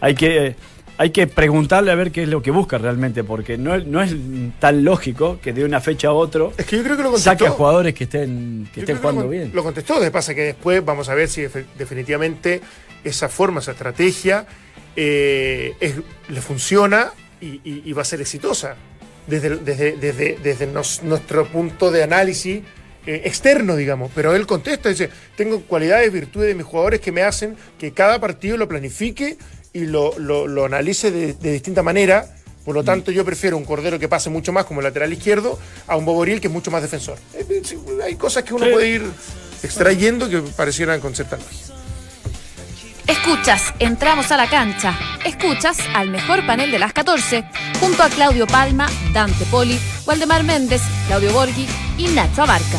Hay que, hay que preguntarle a ver qué es lo que busca realmente, porque no, no es tan lógico que de una fecha a otro es que yo creo que lo saque a jugadores que estén, que estén jugando bien. Lo contestó, de pasa que después vamos a ver si definitivamente esa forma, esa estrategia eh, le funciona y, va a ser exitosa desde, desde, desde, nuestro punto de análisis eh, externo, digamos. Pero él contesta, dice, tengo cualidades, virtudes de mis jugadores que me hacen que cada partido lo planifique y lo, lo, analice de, distinta manera. Por lo tanto, yo prefiero un Cordero que pase mucho más como lateral izquierdo a un Boboril que es mucho más defensor. Eh, hay cosas que uno puede ir extrayendo que parecieran con cierta Escuchas, entramos a la cancha. Escuchas al mejor panel de las 14, junto a Claudio Palma, Dante Poli, Waldemar Méndez, Claudio Borghi y Nacho Abarca.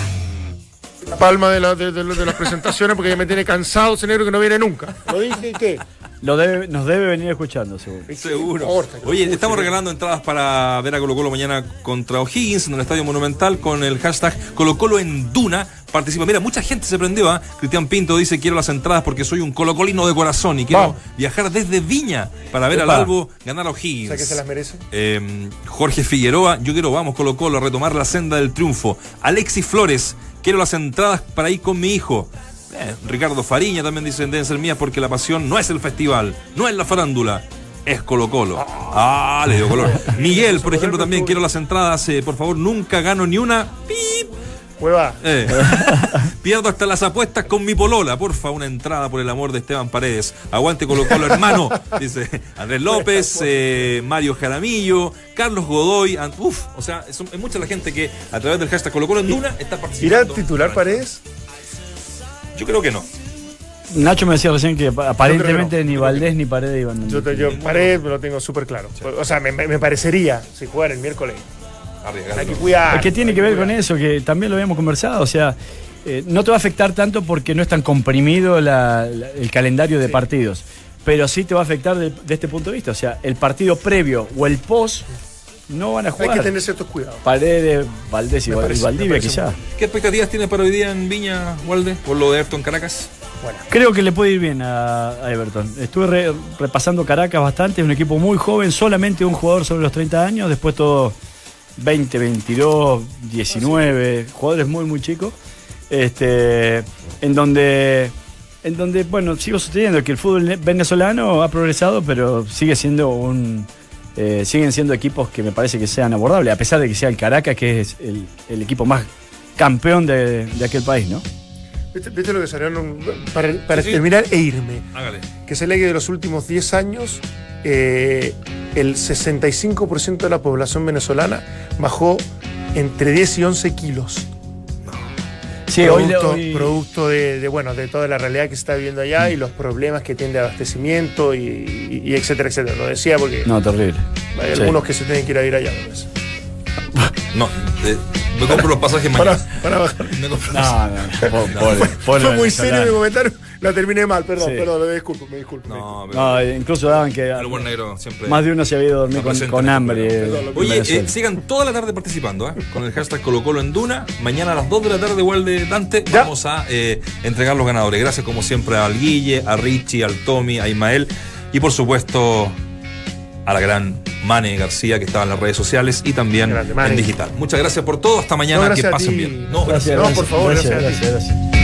Palma de, las presentaciones porque ya me tiene cansado ese negro que no viene nunca. Lo dije que lo debe, nos debe venir escuchando, seguro. Seguro. Oye, estamos regalando entradas para ver a Colo Colo mañana contra O'Higgins en el Estadio Monumental con el hashtag Colo Colo en Duna. Participa. Mira, mucha gente se prendió. ¿ah? Cristian Pinto dice: Quiero las entradas porque soy un colocolino de corazón y quiero viajar desde Viña para ver al Albo ganar a O'Higgins. ¿Sabes que se las merece? Em, Jorge Figueroa, yo quiero, vamos, Colo Colo, a retomar la senda del triunfo. Alexis Flores, quiero las entradas para ir con mi hijo. Eh, Ricardo Fariña también dice deben ser mías porque la pasión no es el festival, no es la farándula, es Colo Colo. Ah, le dio color. Miguel, por ejemplo, también quiero las entradas. Eh, por favor, nunca gano ni una. ¡Pip! Hueva. Eh. Pierdo hasta las apuestas con mi polola. Porfa, una entrada por el amor de Esteban Paredes. Aguante Colo Colo, hermano. Dice Andrés López, Mario Jaramillo, Carlos Godoy. Uf, o sea, es, mucha la gente que a través del hashtag Colo Colo en Duna está participando. ¿Irá titular Paredes? Yo creo que no. Nacho me decía recién que aparentemente ni Valdés ni Paredes iban. Yo, yo Paredes lo tengo súper claro. O sea, me, parecería si jugar el miércoles. Hay que cuidar. Que tiene que, ver con eso, que también lo habíamos conversado. O sea, eh, no te va a afectar tanto porque no es tan comprimido el calendario de partidos. Pero sí te va a afectar de, este punto de vista. O sea, el partido previo o el post no van a jugar. Hay que tener ciertos cuidados. Paredes, Valdés y, Valdivia quizá. ¿Qué expectativas tiene para hoy día en Viña, Walde, por lo de Everton Caracas? Bueno. Creo que le puede ir bien a, Everton. Estuve repasando Caracas bastante, es un equipo muy joven, solamente un jugador sobre los 30 años, después todo 20, 22, 19, jugadores muy, muy chicos. Este, en donde en donde, bueno, sigo sosteniendo que el fútbol venezolano ha progresado, pero sigue siendo un, eh, siguen siendo equipos que me parece que sean abordables, a pesar de que sea el Caracas, que es el, equipo más campeón de, aquel país, ¿no? ¿Viste, viste lo que salieron? Para, para Sí, sí. terminar e irme. Hágale. Que se lee que de los últimos 10 años, eh, el 65% de la población venezolana bajó entre 10 y 11 kilos. Sí, producto, hoy, hoy- producto de, de, bueno, de toda la realidad que se está viviendo allá y los problemas que tiene de abastecimiento y, y- y etcétera, etcétera. Lo decía porque No, terrible. hay Sí. algunos que se tienen que ir a ir allá. No, eh, me compro los pasajes mañana. Para, para bajar. Me compro- No, no, no. po- No, pobre- pobre Fue muy serio mi comentario. La terminé mal, perdón, Sí. perdón, me disculpo, me disculpo. No, pero No, incluso daban que el buen negro siempre. más de uno se había ido a dormir con, hambre. eh, Perdón, Oye, eh, sigan toda la tarde participando, ¿eh? con el hashtag Colo Colo en Duna. Mañana a las 2 de la tarde, igual de Dante, Ya. vamos a eh, entregar los ganadores. Gracias como siempre al Guille, a Richie, al Tommy, a Ismael y por supuesto a la gran Mane García que estaba en las redes sociales y también Grande, en digital. Muchas gracias por todo. Hasta mañana. No, que pasen bien. No, Gracias, No, por favor, gracias, gracias.